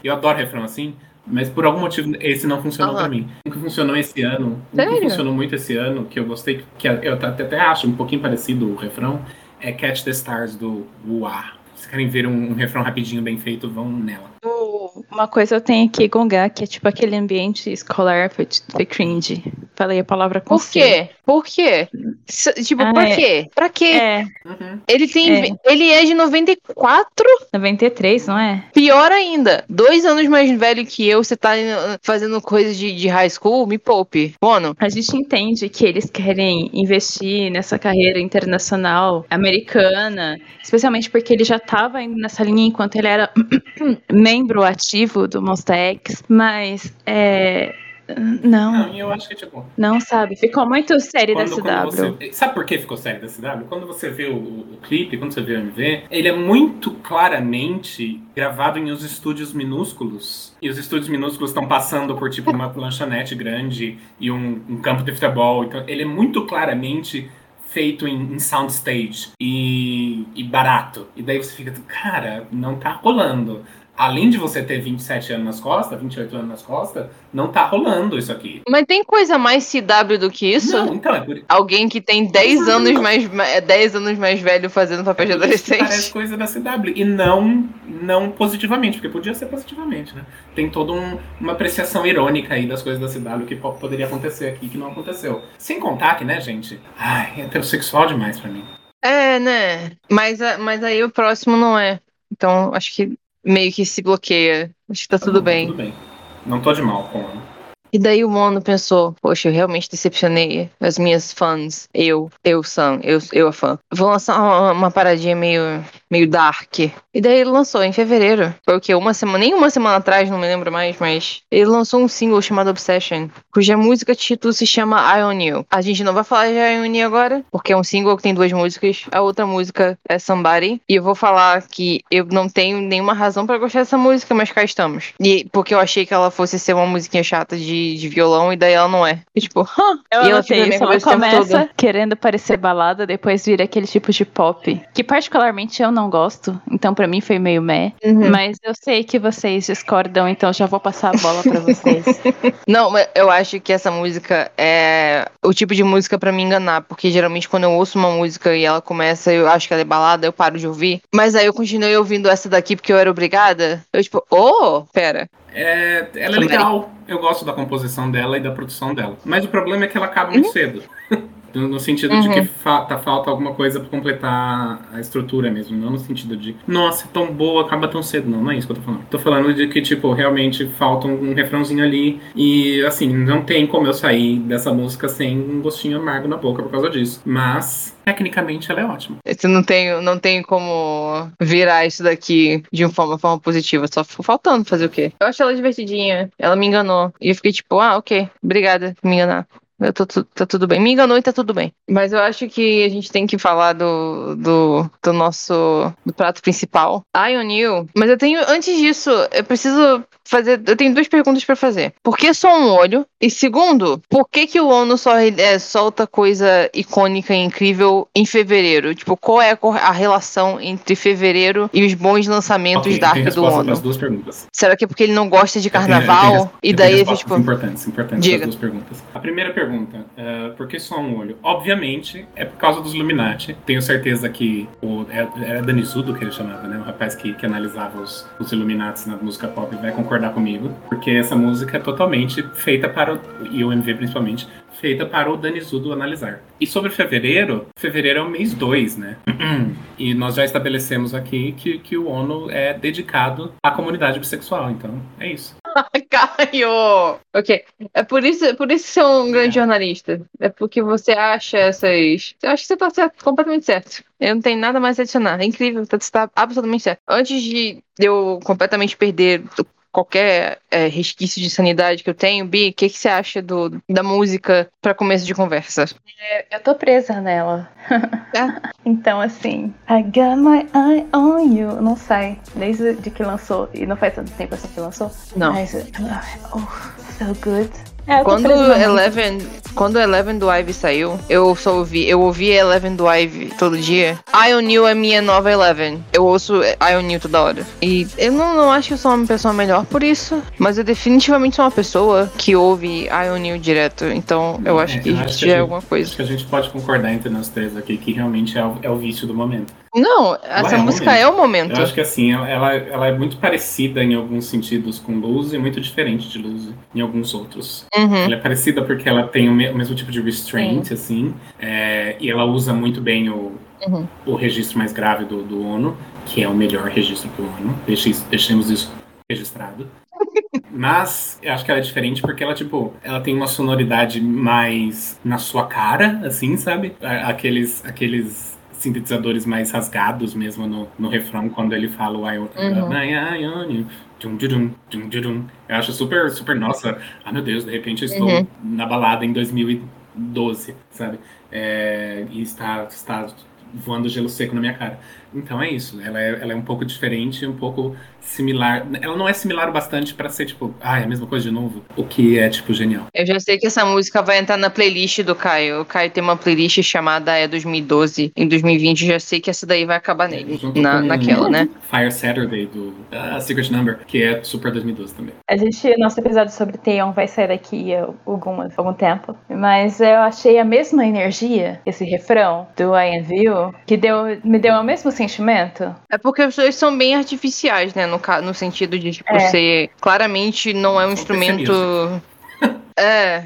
Eu adoro refrão assim. Mas por algum motivo esse não funcionou Aham. pra mim. O que funcionou esse ano, o que funcionou muito esse ano, que eu gostei, que eu até até acho um pouquinho parecido o refrão, é Catch the Stars do Uá. Se querem ver um, um refrão rapidinho bem feito, vão nela. Uma coisa eu tenho que gongar, que é tipo aquele ambiente escolar foi, foi cringe. Falei a palavra com Por quê? Por quê? S- Tipo, Ah, pra é. quê? Pra quê? É, Uhum. Ele tem. É. Ele é de 94? 93, não é? Pior ainda. Dois anos mais velho que eu, você tá fazendo coisa de, de high school? Me poupe. Bono. A gente entende que eles querem investir nessa carreira internacional americana, especialmente porque ele já estava indo nessa linha enquanto ele era membro ativo do Monster X, mas é. Não, Não, eu acho que, tipo, não sabe. Ficou muito série da CW. quando você, sabe por que ficou sério da CW? Quando você vê o, o clipe, quando você vê o MV, ele é muito claramente gravado em os estúdios minúsculos. E os estúdios minúsculos estão passando por tipo uma lanchonete grande e um, um campo de futebol. Então, ele é muito claramente feito em, em soundstage e, e barato. E daí você fica, cara, não tá rolando. Além de você ter 27 anos nas costas, 28 anos nas costas, não tá rolando isso aqui. Mas tem coisa mais CW do que isso? Não, então, é por, Alguém que tem 10 anos mais, ma- 10 anos mais velho fazendo papel de Por isso que Parece adolescente. coisa da CW. E não, não positivamente, porque podia ser positivamente, né? Tem toda um- uma apreciação irônica aí das coisas da CW que po- poderia acontecer aqui que não aconteceu. Sem contar que, né, gente? Ai, é heterossexual demais pra mim. É, né? Mas, mas aí o próximo não é. Então acho que meio que se bloqueia. Acho que tá tudo Não, bem. Tudo bem. Não tô de mal com E daí o Mono pensou, poxa, eu realmente decepcionei as minhas fãs. Eu, eu Sam, eu, eu a fã. Vou lançar uma, uma paradinha meio meio dark. E daí ele lançou em fevereiro. Foi o quê? Uma semana, nem uma semana atrás, não me lembro mais, mas ele lançou um single chamado Obsession, cuja música título se chama I On You. A gente não vai falar de I On You agora, porque é um single que tem duas músicas. A outra música é Somebody. E eu vou falar que eu não tenho nenhuma razão para gostar dessa música, mas cá estamos. E porque eu achei que ela fosse ser uma musiquinha chata de, de violão, e daí ela não é. E tipo, huh? Eu e ela fica isso, ela começa querendo parecer balada, depois vira aquele tipo de pop, que particularmente eu não gosto, então pra mim foi meio meh, Uhum. mas eu sei que vocês discordam, então já vou passar a bola pra vocês. Não, mas eu acho que essa música é o tipo de música pra me enganar, porque geralmente quando eu ouço uma música e ela começa, eu acho que ela é balada, eu paro de ouvir. Mas aí eu continuei ouvindo essa daqui porque eu era obrigada. Eu tipo, oh, pera. É, ela é Também. legal. Eu gosto da composição dela e da produção dela. Mas o problema é que ela acaba muito cedo. No sentido de Uhum. que fa tá, falta alguma coisa pra completar a estrutura mesmo. Não no sentido de, nossa, é tão boa, acaba tão cedo. Não, não é isso que eu tô falando. Tô falando de que, tipo, realmente falta um, um refrãozinho ali. E, assim, não tem como eu sair dessa música sem um gostinho amargo na boca por causa disso. Mas, tecnicamente, ela é ótima. Você não tem, não tem como virar isso daqui de uma forma, forma positiva. Só ficou faltando fazer o quê? Eu acho ela divertidinha. Ela me enganou. E eu fiquei tipo, ah, ok. Obrigada por me enganar. Eu tô, tá tudo bem. Me enganou e tá tudo bem. Mas eu acho que a gente tem que falar do, do, do nosso do prato principal. I on you. Mas eu tenho, antes disso, eu preciso fazer. Eu tenho duas perguntas pra fazer. Por que só um olho? E segundo, por que, que o ONU só é, solta coisa icônica e incrível em fevereiro? Tipo, qual é a, relação entre fevereiro e os bons lançamentos Ok, dark tem do ONU? para as duas perguntas. Será que é porque ele não gosta de Eu tenho- carnaval? eu tenho- e eu daí tenho ele, respostas tipo. importantes, importantes Diga. para as duas perguntas. A primeira pergunta, é, por que só um olho? Obviamente, é por causa dos Illuminati. Tenho certeza que o, é- era Danizudo que ele chamava, né? O rapaz que, que analisava os, os Illuminati na música pop vai concordar comigo, porque essa música é totalmente feita para o, e o MV principalmente, feita para o Danizudo analisar. E sobre fevereiro, fevereiro é o mês 2, né? E nós já estabelecemos aqui que, que o ONU é dedicado à comunidade bissexual, então é isso. Caio! Ok. É por isso, é por isso que você é um grande jornalista. É porque você acha essas. Eu acho que você tá certo, completamente certo. Eu não tenho nada mais a adicionar. É incrível, você está absolutamente certo. Antes de eu completamente perder qualquer é, resquício de sanidade que eu tenho, Bi, o que, que você acha do, da música pra começo de conversa? Eu tô presa nela. É. então, assim, I got my eye on you. Não sai desde de que lançou. E não faz tanto tempo assim que lançou. Não. Mas, oh, so good. É, Quando. Eleven, quando Eleven do Ivy saiu, eu só ouvi, eu ouvi Eleven do Ivy todo dia. I You é minha nova Eleven. Eu ouço I You toda hora. E eu não, não acho que eu sou uma pessoa melhor por isso, mas eu definitivamente sou uma pessoa que ouve I You direto. Então eu acho É, que isso acho que já a é gente- alguma Acho coisa. que a gente pode concordar entre nós três aqui que realmente é o, é o vício do momento. Não, essa é o música momento. é o momento. Eu acho que assim, ela, ela, ela é muito parecida em alguns sentidos com Luz e muito diferente de Luz em alguns outros. Uhum. Ela é parecida porque ela tem o, me- o mesmo tipo de restraint, assim, é, e ela usa muito bem o, Uhum. o registro mais grave do, do ONU, que é o melhor registro do ONU. Deixe deixemos isso registrado. Mas eu acho que ela é diferente porque ela, tipo, ela tem uma sonoridade mais na sua cara, assim, sabe? Aqueles, aqueles sintetizadores mais rasgados mesmo no, no refrão, quando ele fala o I, Uhum. Dum, dum, dum, dum. Eu acho super, super, nossa, ah meu Deus, de repente eu estou Uhum. na balada em 2012, sabe? É, e está, está voando gelo seco na minha cara. Então é isso, ela é, ela é um pouco diferente, um pouco similar. Ela não é similar o bastante pra ser tipo, ah, é a mesma coisa de novo, o que é tipo genial. Eu já sei que essa música vai entrar na playlist do Caio. O Caio tem uma playlist chamada É 2012. Em 2020, já sei que essa daí vai acabar nele. Junto Na, naquela, né? Fire Saturday do ah, Secret Number, que é super 2012 também. A gente, nosso episódio sobre Taeyeon vai sair daqui a algumas, algum tempo. Mas eu achei a mesma energia, esse refrão do I Am You, que deu, me deu o mesmo sentimento. É porque os dois são bem artificiais, né? No, no sentido de, tipo, É. ser. Claramente não é um São instrumento. É.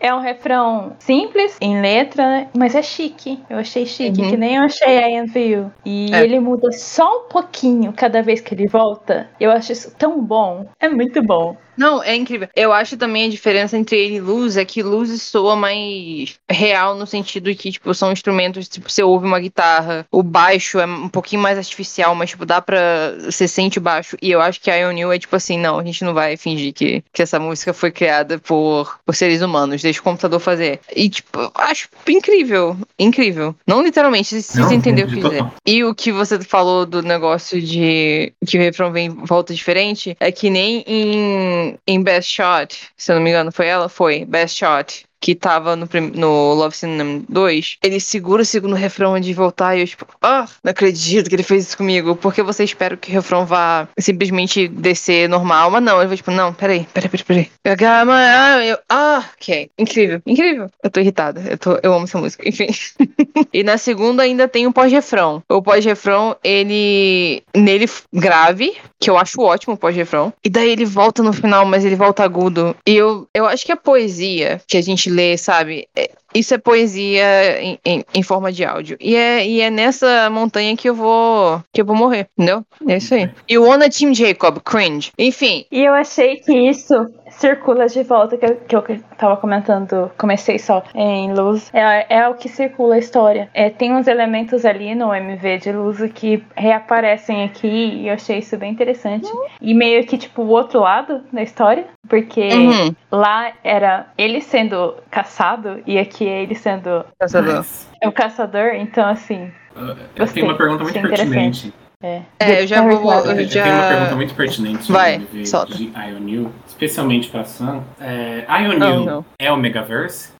É, é um refrão simples em letra, né? Mas é chique. Eu achei chique, Uhum. que nem eu achei a Envy. E É. ele muda só um pouquinho cada vez que ele volta. Eu acho isso tão bom. É muito bom. Não, é incrível. Eu acho também a diferença entre ele e Luz é que Luz soa mais real no sentido que, tipo, são instrumentos, tipo, você ouve uma guitarra, o baixo é um pouquinho mais artificial, mas, tipo, dá pra. Você sente o baixo. E eu acho que a Ionil é tipo assim, não, a gente não vai fingir que, que essa música foi criada por, por seres humanos, deixa o computador fazer. E, tipo, eu acho incrível. Incrível. Não literalmente, se Não, você entender o que total. E o que você falou do negócio de que o refrão vem volta diferente é que nem em, em Best Shot, se eu não me engano, foi ela? Foi, Best Shot. Que tava no, no Love Cinema 2, ele segura o segundo refrão antes de voltar e eu, tipo, ah, não acredito que ele fez isso comigo. Porque você espera que o refrão vá simplesmente descer normal, mas não, ele vai tipo, não, peraí, peraí, peraí, peraí. Got my eye- eu, ah, ok. Incrível, incrível. Eu tô irritada, eu, tô, eu amo essa música, enfim. E na segunda ainda tem o pós-refrão. O pós-refrão, ele. Nele grave, que eu acho ótimo o pós-refrão. E daí ele volta no final, mas ele volta agudo. E eu, eu acho que a poesia que a gente lê, sabe? é- isso é poesia em, em, em forma de áudio. E é, e é nessa montanha que eu vou. que eu vou morrer, entendeu? É isso aí. E o Ona Team Jacob, cringe. Enfim. E eu achei que isso circula de volta, que eu, que eu tava comentando, comecei só em luz. É, é o que circula a história. É, tem uns elementos ali no MV de luz que reaparecem aqui e eu achei isso bem interessante. E meio que, tipo, o outro lado da história, porque Uhum. lá era ele sendo caçado e aqui ele sendo Caçador. Mas, o caçador, então assim. uh, eu tenho uma pergunta muito pertinente. É, É, eu já vou- Eu, Eu já- tenho uma pergunta muito pertinente Vai, solta. de Ionil, especialmente pra Sam. É, Ionil não. é o Megaverse?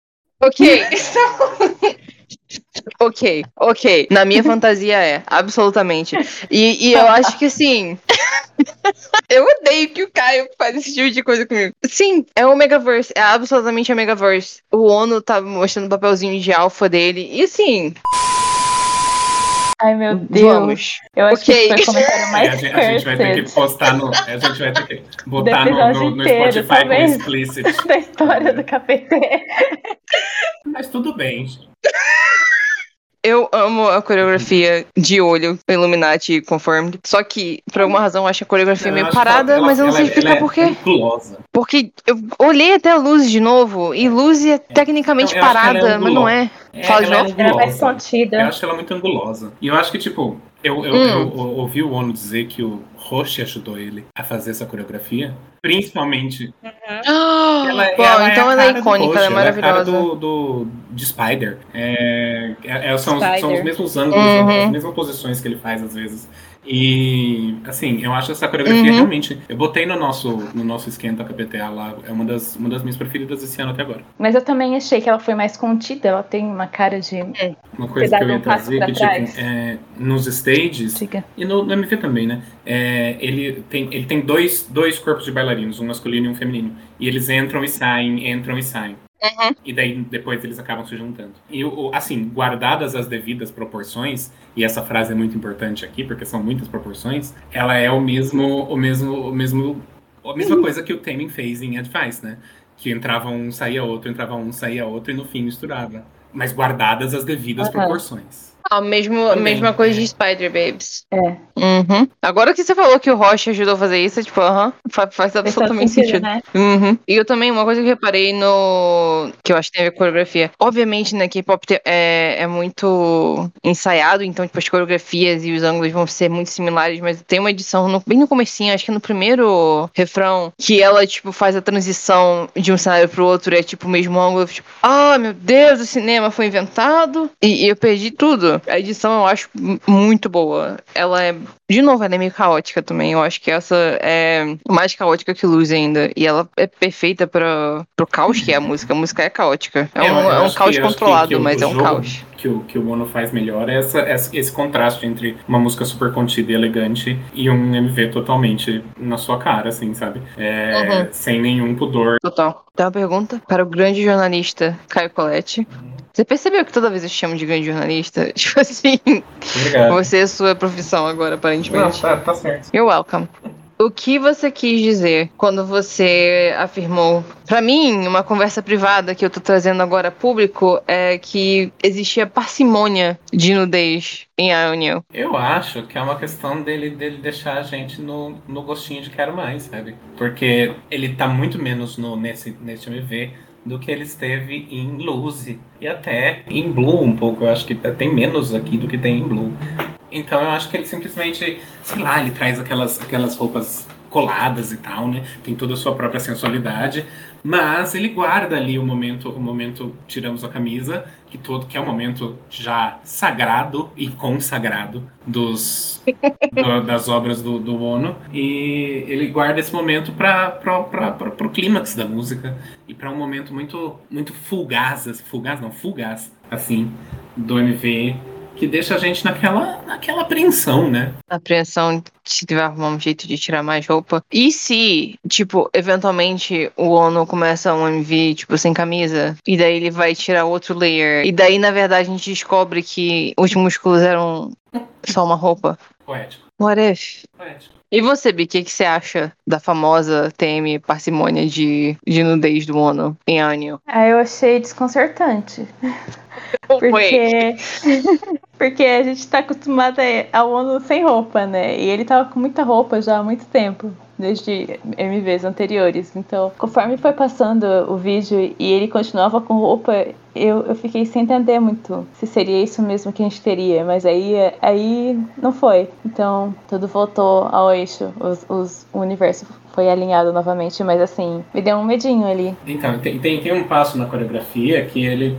Ok. ok, ok. Na minha fantasia é, absolutamente. E, e eu acho que assim. eu odeio que o Caio faz esse tipo de coisa comigo. Sim, é o Megaverse. É absolutamente o Megaverse. O ONU tá mostrando o papelzinho de alfa dele. E assim, Ai meu Deus. vamos. Eu acho Ok. que foi o comentário É, mais a, gente, a gente vai ter que postar no. A gente vai ter que botar no, no, no inteiro, Spotify talvez. com explicit. da história do KPT. Mas tudo bem. Eu amo a coreografia de olho Illuminati Confirmed. Só que, por alguma razão, eu acho a coreografia Eu meio parada, mas eu não ela- sei explicar ela é por quê. angulosa. Porque eu olhei até a Luz de novo, e Luz é tecnicamente é parada, mas não é. É, Fala de ela é novo. Ela é mais contida. Eu acho ela muito angulosa. E eu acho que, tipo, eu, eu, Hum. eu- eu ouvi o Ono dizer que o Roshi ajudou ele a fazer essa coreografia. Principalmente. Ela, Bom, ela então é ela é cara do icônica, Roshi, ela é a cara maravilhosa. do, do, de Spider. É, é- é- são, Spider. são os mesmos ângulos, Uhum. as mesmas posições que ele faz às vezes. E, assim, eu acho essa coreografia Uhum. realmente. Eu botei no nosso, no nosso esquenta KPTA lá, é uma das, uma das minhas preferidas esse ano até agora. Mas eu também achei que ela foi mais contida. Ela tem uma cara de. Uma coisa que eu ia um trazer, pra que, tipo, é, nos stages, Diga. E no, no MV também, né? É, ele tem, ele tem dois, dois corpos de bailarinos, um masculino e um feminino. E eles entram e saem, entram e saem. Uhum. E daí depois eles acabam se juntando. E assim, guardadas as devidas proporções, e essa frase é muito importante aqui, porque são muitas proporções, ela é o mesmo, o mesmo, o mesmo, a mesma coisa que o Tamin fez em Advice, né? Que entrava um, saía outro, entrava um, saía outro, e no fim misturava. Mas guardadas as devidas Aham. proporções. A mesmo, a Também, mesma coisa é. de Spider Babes. É. Uhum. Agora que você falou que o Roche ajudou a fazer isso, é tipo, aham, fa- faz, Faz absolutamente sentido. né? Uhum. E eu também, uma coisa que eu reparei no. que eu acho que tem a ver com coreografia. Obviamente, né, K-pop é, é muito ensaiado, então, tipo, as coreografias e os ângulos vão ser muito similares, mas tem uma edição no- bem no comecinho, acho que é no primeiro refrão, que ela, tipo, faz a transição de um cenário pro outro, e é tipo o mesmo ângulo, tipo, ah, meu Deus, o cinema foi inventado. E, e eu perdi tudo. A edição eu acho muito boa. Ela é. De novo, ela é meio caótica também. Eu acho que essa é mais caótica que Luz ainda. E ela é perfeita para pro caos que é a música. A música é caótica. É, É, um, é um que- caos que- controlado, que o- mas o é um jogo caos. Que o, que o Mono faz melhor é essa, essa- esse contraste entre uma música super contida e elegante e um MV totalmente na sua cara, assim, sabe? É, Uhum. Sem nenhum pudor. Total. Tem uma pergunta para o grande jornalista Caio Colette. Você percebeu que toda vez eu te chamo de grande jornalista? Tipo assim, Obrigado. você é sua profissão agora, Não, aparentemente. tá, tá certo. You're welcome. O que você quis dizer quando você afirmou? Pra mim, uma conversa privada que eu tô trazendo agora a público é que existia parcimônia de nudez em Ionil. Eu acho que é uma questão dele, dele deixar a gente no, no gostinho de quero mais, sabe? Porque ele tá muito menos no, nesse, nesse MV do que ele esteve em Luze e até em Blue um pouco. Eu acho que tem menos aqui do que tem em Blue. Então eu acho que ele simplesmente, sei lá, ele traz aquelas, aquelas roupas coladas e tal, né? Tem toda a sua própria sensualidade, mas ele guarda ali o momento, o momento tiramos a camisa, que todo que é o momento já sagrado e consagrado dos do, das obras do, do Ono e ele guarda esse momento para o clímax da música e para um momento muito muito fugaz, fugaz não, fugaz assim do MV que deixa a gente naquela, naquela apreensão, né? Apreensão se tiver arrumar um jeito de tirar mais roupa. E se, tipo, eventualmente o Ono começa um MV, tipo, sem camisa, e daí ele vai tirar outro layer, e daí, na verdade, a gente descobre que os músculos eram só uma roupa. Poético. What if? Poético. E você, Bi, o que, que você acha da famosa TM parcimônia de, de nudez do Ono em Anio? Ah, eu achei desconcertante. Porque, porque a gente tá acostumado ao ONU sem roupa, né? E ele tava com muita roupa já há muito tempo. Desde MVs anteriores. Então, conforme foi passando o vídeo e ele continuava com roupa, eu, eu fiquei sem entender muito se seria isso mesmo que a gente teria. Mas aí, aí não foi. Então, tudo voltou ao eixo. Os, os, o universo foi alinhado novamente. Mas assim, me deu um medinho ali. Então, tem, tem, tem um passo na coreografia que ele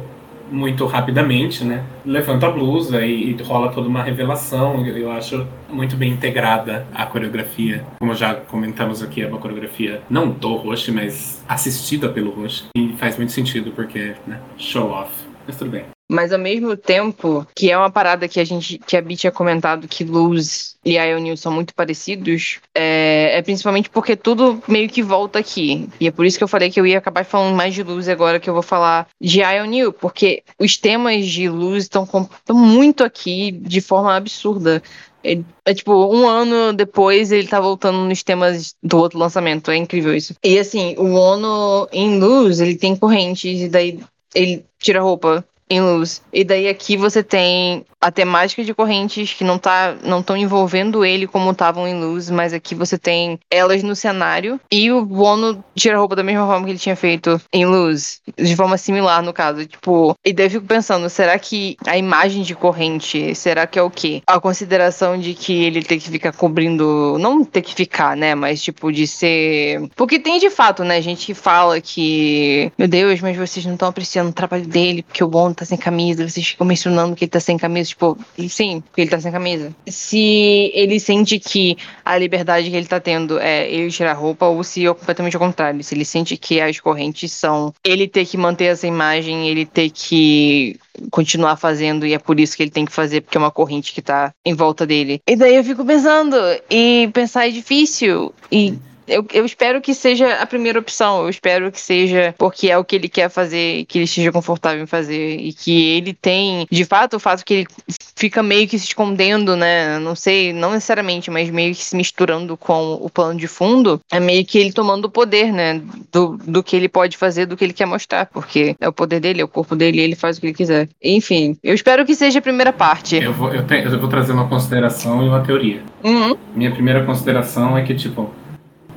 muito rapidamente, né? Levanta a blusa e, e, rola toda uma revelação. Eu acho muito bem integrada a coreografia. Como já comentamos aqui, é uma coreografia não do Roche, mas assistida pelo Roche. E faz muito sentido porque, né? Show off. Mas tudo bem. Mas ao mesmo tempo, que é uma parada que a gente, que a Bi tinha comentado que Luz e Ionil são muito parecidos, é, é, principalmente porque tudo meio que volta aqui. E é por isso que eu falei que eu ia acabar falando mais de Luz agora que eu vou falar de Ionil, porque os temas de Luz estão muito aqui de forma absurda. É, é, tipo, um ano depois ele tá voltando nos temas do outro lançamento. É incrível isso. E assim, o Ono em Luz, ele tem correntes, e daí ele tira roupa em luz. E daí aqui você tem a temática de correntes que não tá não estão envolvendo ele como estavam em luz, mas aqui você tem elas no cenário e o Bono tira a roupa da mesma forma que ele tinha feito em luz, de forma similar no caso, tipo, e daí eu fico pensando, será que a imagem de corrente, será que é o quê? A consideração de que ele tem que ficar cobrindo, não ter que ficar, né, mas tipo de ser, porque tem de fato, né, gente que fala que, meu Deus, mas vocês não estão apreciando o trabalho dele, porque o Bono tá sem camisa, vocês ficam mencionando que ele tá sem camisa, tipo, sim, porque ele tá sem camisa. Se ele sente que a liberdade que ele tá tendo é ele tirar roupa, ou se é completamente ao contrário, se ele sente que as correntes são ele ter que manter essa imagem, ele ter que continuar fazendo e é por isso que ele tem que fazer, porque é uma corrente que tá em volta dele. E daí eu fico pensando, e pensar é difícil, e eu, eu espero que seja a primeira opção. Eu espero que seja porque é o que ele quer fazer, que ele esteja confortável em fazer. E que ele tem, de fato, o fato que ele fica meio que se escondendo, né? Não sei, não necessariamente, mas meio que se misturando com o plano de fundo, é meio que ele tomando o poder, né? Do, do que ele pode fazer, do que ele quer mostrar. Porque é o poder dele, é o corpo dele, ele faz o que ele quiser. Enfim, eu espero que seja a primeira parte. Eu vou, eu tenho, eu vou trazer uma consideração e uma teoria. Uhum. Minha primeira consideração é que, tipo,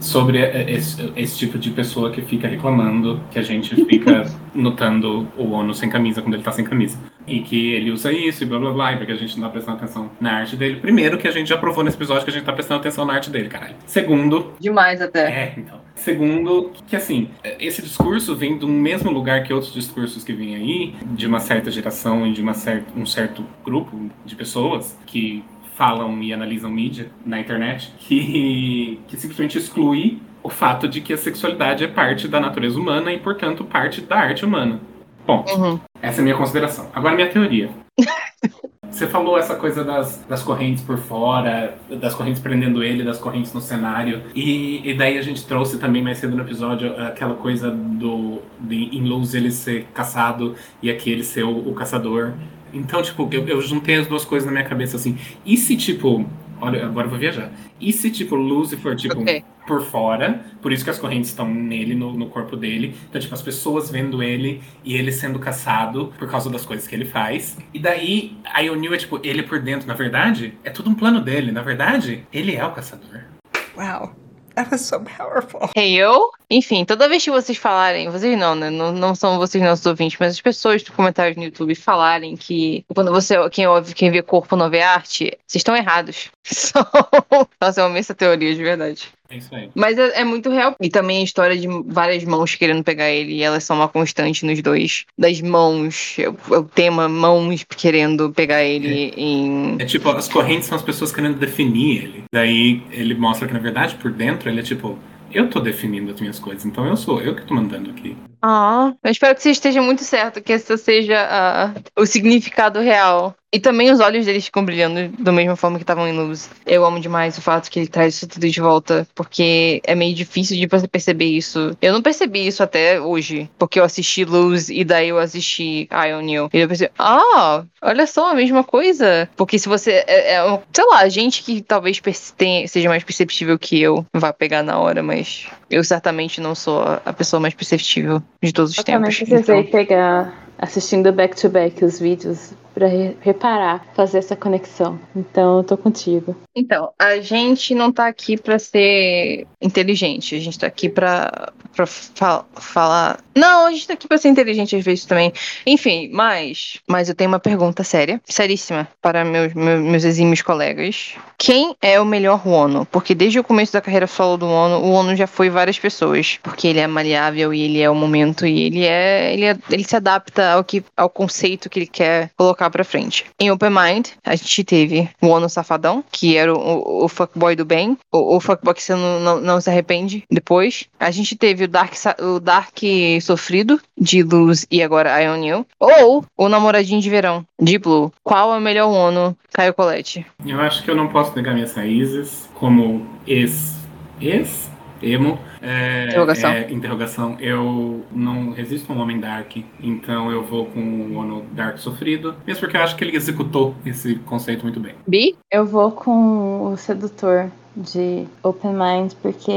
sobre esse, esse, tipo de pessoa que fica reclamando que a gente fica notando o ONU sem camisa quando ele tá sem camisa. E que ele usa isso e blá blá blá, porque a gente não tá prestando atenção na arte dele. Primeiro, que a gente já provou nesse episódio que a gente tá prestando atenção na arte dele, caralho. Segundo. Demais até. É, então. Segundo, que assim, esse discurso vem do mesmo lugar que outros discursos que vêm aí, de uma certa geração e de uma cer um certo grupo de pessoas que falam e analisam mídia na internet que, que simplesmente exclui o fato de que a sexualidade é parte da natureza humana e, portanto, parte da arte humana. Ponto. Uhum. Essa é a minha consideração. Agora, minha teoria. Você falou essa coisa das, das correntes por fora, das correntes prendendo ele, das correntes no cenário. E, e daí a gente trouxe também mais cedo no episódio aquela coisa do de, em Luz ele ser caçado e aqui ele ser o, o caçador. Então, tipo, eu, eu juntei as duas coisas na minha cabeça assim. E se, tipo, olha, agora eu vou viajar. E se, tipo, Lucy for, tipo, Ok. por fora, por isso que as correntes estão nele, no, no corpo dele. Então, tipo, as pessoas vendo ele e ele sendo caçado por causa das coisas que ele faz. E daí, a O'Neill é, tipo, ele por dentro, na verdade, é tudo um plano dele. Na verdade, ele é o caçador. Wow. That was so powerful. Hey, eu? Enfim, toda vez que vocês falarem, vocês não, né? Não, não são vocês nossos ouvintes, mas as pessoas dos comentários no YouTube falarem que quando você, quem ouve, quem vê corpo não vê arte, vocês estão errados. Só- Nossa, eu amei essa teoria de verdade. É isso aí. Mas é, é muito real. E também a história de várias mãos querendo pegar ele. E elas são uma constante nos dois. Das mãos. É o, é o tema mãos querendo pegar ele em. É tipo, as correntes são as pessoas querendo definir ele. Daí ele mostra que, na verdade, por dentro, ele é tipo, eu tô definindo as minhas coisas, então eu sou, eu que tô mandando aqui. Ah, eu espero que você esteja muito certo, que esse seja ah, o significado real. E também os olhos dele ficam brilhando da mesma forma que estavam em luz. Eu amo demais o fato que ele traz isso tudo de volta, porque é meio difícil de você perceber isso. Eu não percebi isso até hoje, porque eu assisti Luz e daí eu assisti Ionil. E eu pensei, ah, olha só, a mesma coisa. Porque se você, é, é sei lá, gente que talvez tenha- seja mais perceptível que eu, vai pegar na hora, mas eu certamente não sou a- pessoa mais perceptível de todos os Eu também tempos. precisei Então, pegar, assistindo back-to-back os vídeos, pra re- reparar, fazer essa conexão. Então, eu tô contigo. Então, a gente não tá aqui pra ser inteligente, a gente tá aqui pra, pra fa- falar. Não, a gente tá aqui pra ser inteligente às vezes também. Enfim, mas, mas eu tenho uma pergunta séria, seríssima, para meus, meus, meus exímios colegas. Quem é o melhor Ono? Porque desde o começo da carreira solo do Ono, o Ono já foi várias pessoas. Porque ele é maleável e ele é o momento e ele é. Ele, é, ele se adapta ao, que, ao conceito que ele quer colocar pra frente. Em Open Mind, a gente teve o Ono Safadão, que era o, o, o fuckboy do bem, o, o fuckboy que você não, não, não se arrepende depois. A gente teve o Dark, o Dark Sofrido, de Luz e agora Ion New. Ou o Namoradinho de Verão, de Blue. Qual é o melhor Ono, Caio Colette? Eu acho que eu não posso negar minhas raízes como ex, ex, emo. É, Interrogação. é, interrogação. Eu não resisto a um homem dark, então eu vou com o Ono Dark Sofrido, mesmo porque eu acho que ele executou esse conceito muito bem. Bi? Eu vou com o sedutor de Open Mind, porque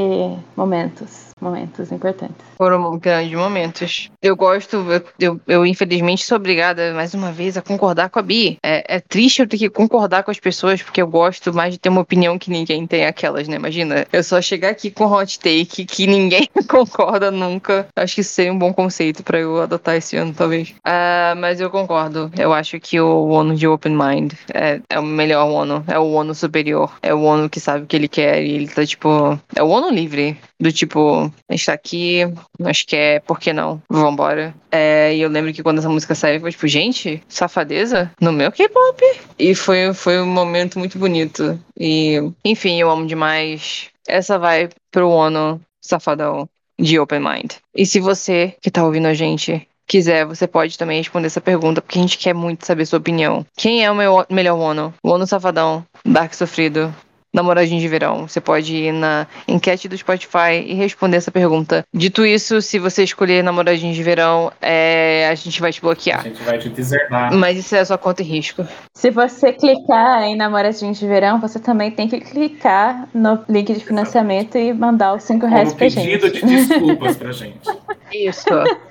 momentos, momentos importantes. Foram grandes momentos. Eu gosto, eu, eu, eu, infelizmente sou obrigada mais uma vez a concordar com a Bi. É, é triste eu ter que concordar com as pessoas, porque eu gosto mais de ter uma opinião que ninguém tem aquelas, né? Imagina, eu só chegar aqui com hot take que ninguém concorda nunca. Acho que isso seria um bom conceito pra eu adotar esse ano, talvez. Ah, mas eu concordo. Eu acho que o Ono de Open Mind é, é o melhor Ono. É o Ono superior. É o Ono que sabe que ele quer e ele tá tipo. É o Ono livre. Do tipo, a gente tá aqui, nós quer, por que não? Vambora. É, e eu lembro que quando essa música saiu, falei, tipo, gente, safadeza no meu K-pop. E foi, foi um momento muito bonito. E, enfim, eu amo demais. Essa vai pro Ono Safadão de Open Mind. E se você que tá ouvindo a gente quiser, você pode também responder essa pergunta, porque a gente quer muito saber sua opinião. Quem é o meu melhor Ono? O Ono Safadão, Dark Sofrido, Namoradinho de Verão. Você pode ir na enquete do Spotify e responder essa pergunta. Dito isso, se você escolher Namoradinho de Verão, é, a gente vai te A bloquear. gente vai te deserdar. Mas isso é a sua conta e risco. Se você clicar em Namoradinho de Verão, você também tem que clicar no link de financiamento e mandar os 5 reais Como pra pedido gente. de desculpas pra gente. Isso,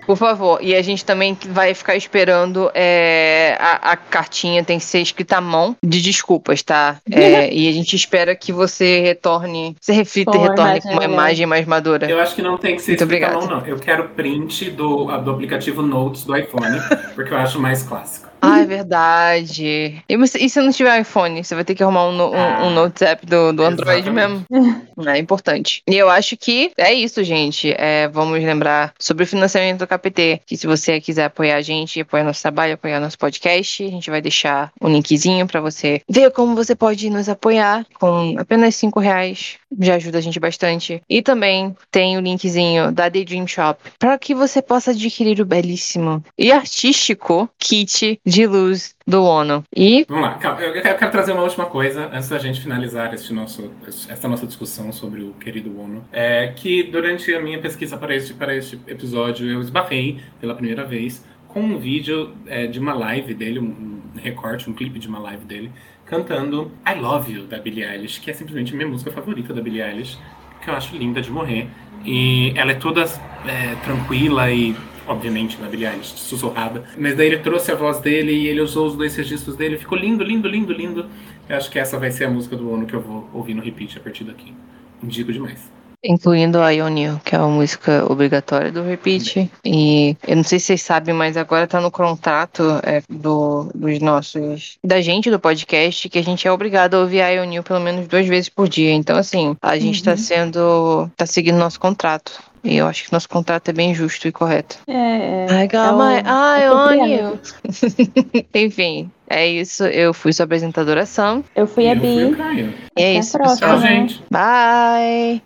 por favor. E a gente também vai ficar esperando. é, a, a cartinha tem que ser escrita à mão de desculpas, tá? É, e a gente espera que você retorne, se reflita e retorne com uma melhor. imagem mais madura. Eu acho que não tem que ser Muito obrigada. mão, não. Eu quero print do, do aplicativo Notes do iPhone, porque eu acho mais clássico. Ah, é verdade. E, você- e se não tiver iPhone? Você vai ter que arrumar um, um, um Ah, Notes do, do Android exatamente. mesmo. É importante. E eu acho que é isso, gente. É, vamos lembrar sobre o financiamento do KPT. Que se você quiser apoiar a gente, apoiar nosso trabalho, apoiar nosso podcast, a gente vai deixar um linkzinho pra você ver como você pode nos apoiar com apenas 5 reais. Já ajuda a gente bastante. E também tem o linkzinho da Daydream Shop para que você possa adquirir o belíssimo e artístico kit de luz do Ono. E Vamos lá, calma. Eu quero trazer uma última coisa antes da gente finalizar este nosso, essa nossa discussão sobre o querido Ono. É que durante a minha pesquisa para este, para este episódio, eu esbarrei pela primeira vez com um vídeo é, de uma live dele, um recorte, um clipe de uma live dele, cantando I Love You, da Billie Eilish, que é simplesmente minha música favorita da Billie Eilish, que eu acho linda de morrer. E ela é toda é, tranquila e, obviamente, na Billie Eilish, sussurrada. Mas daí ele trouxe a voz dele e ele usou os dois registros dele, ficou lindo, lindo, lindo, lindo. Eu acho que essa vai ser a música do ano que eu vou ouvir no repeat a partir daqui. Indico demais. Incluindo a Ionio, que é uma música obrigatória do Repeat. E eu não sei se vocês sabem, mas agora tá no contrato é, do, dos nossos. da gente do podcast que a gente é obrigado a ouvir a Ionio pelo menos duas vezes por dia. Então, assim, a gente tá Uhum. sendo. tá seguindo nosso contrato. E eu acho que nosso contrato é bem justo e correto. É, I got o- my eye on compreendo. you. Enfim, é isso. Eu fui sua apresentadora Sam. Eu fui E a Bi. E é Até a isso, próxima. pessoal. Tchau, gente. Bye!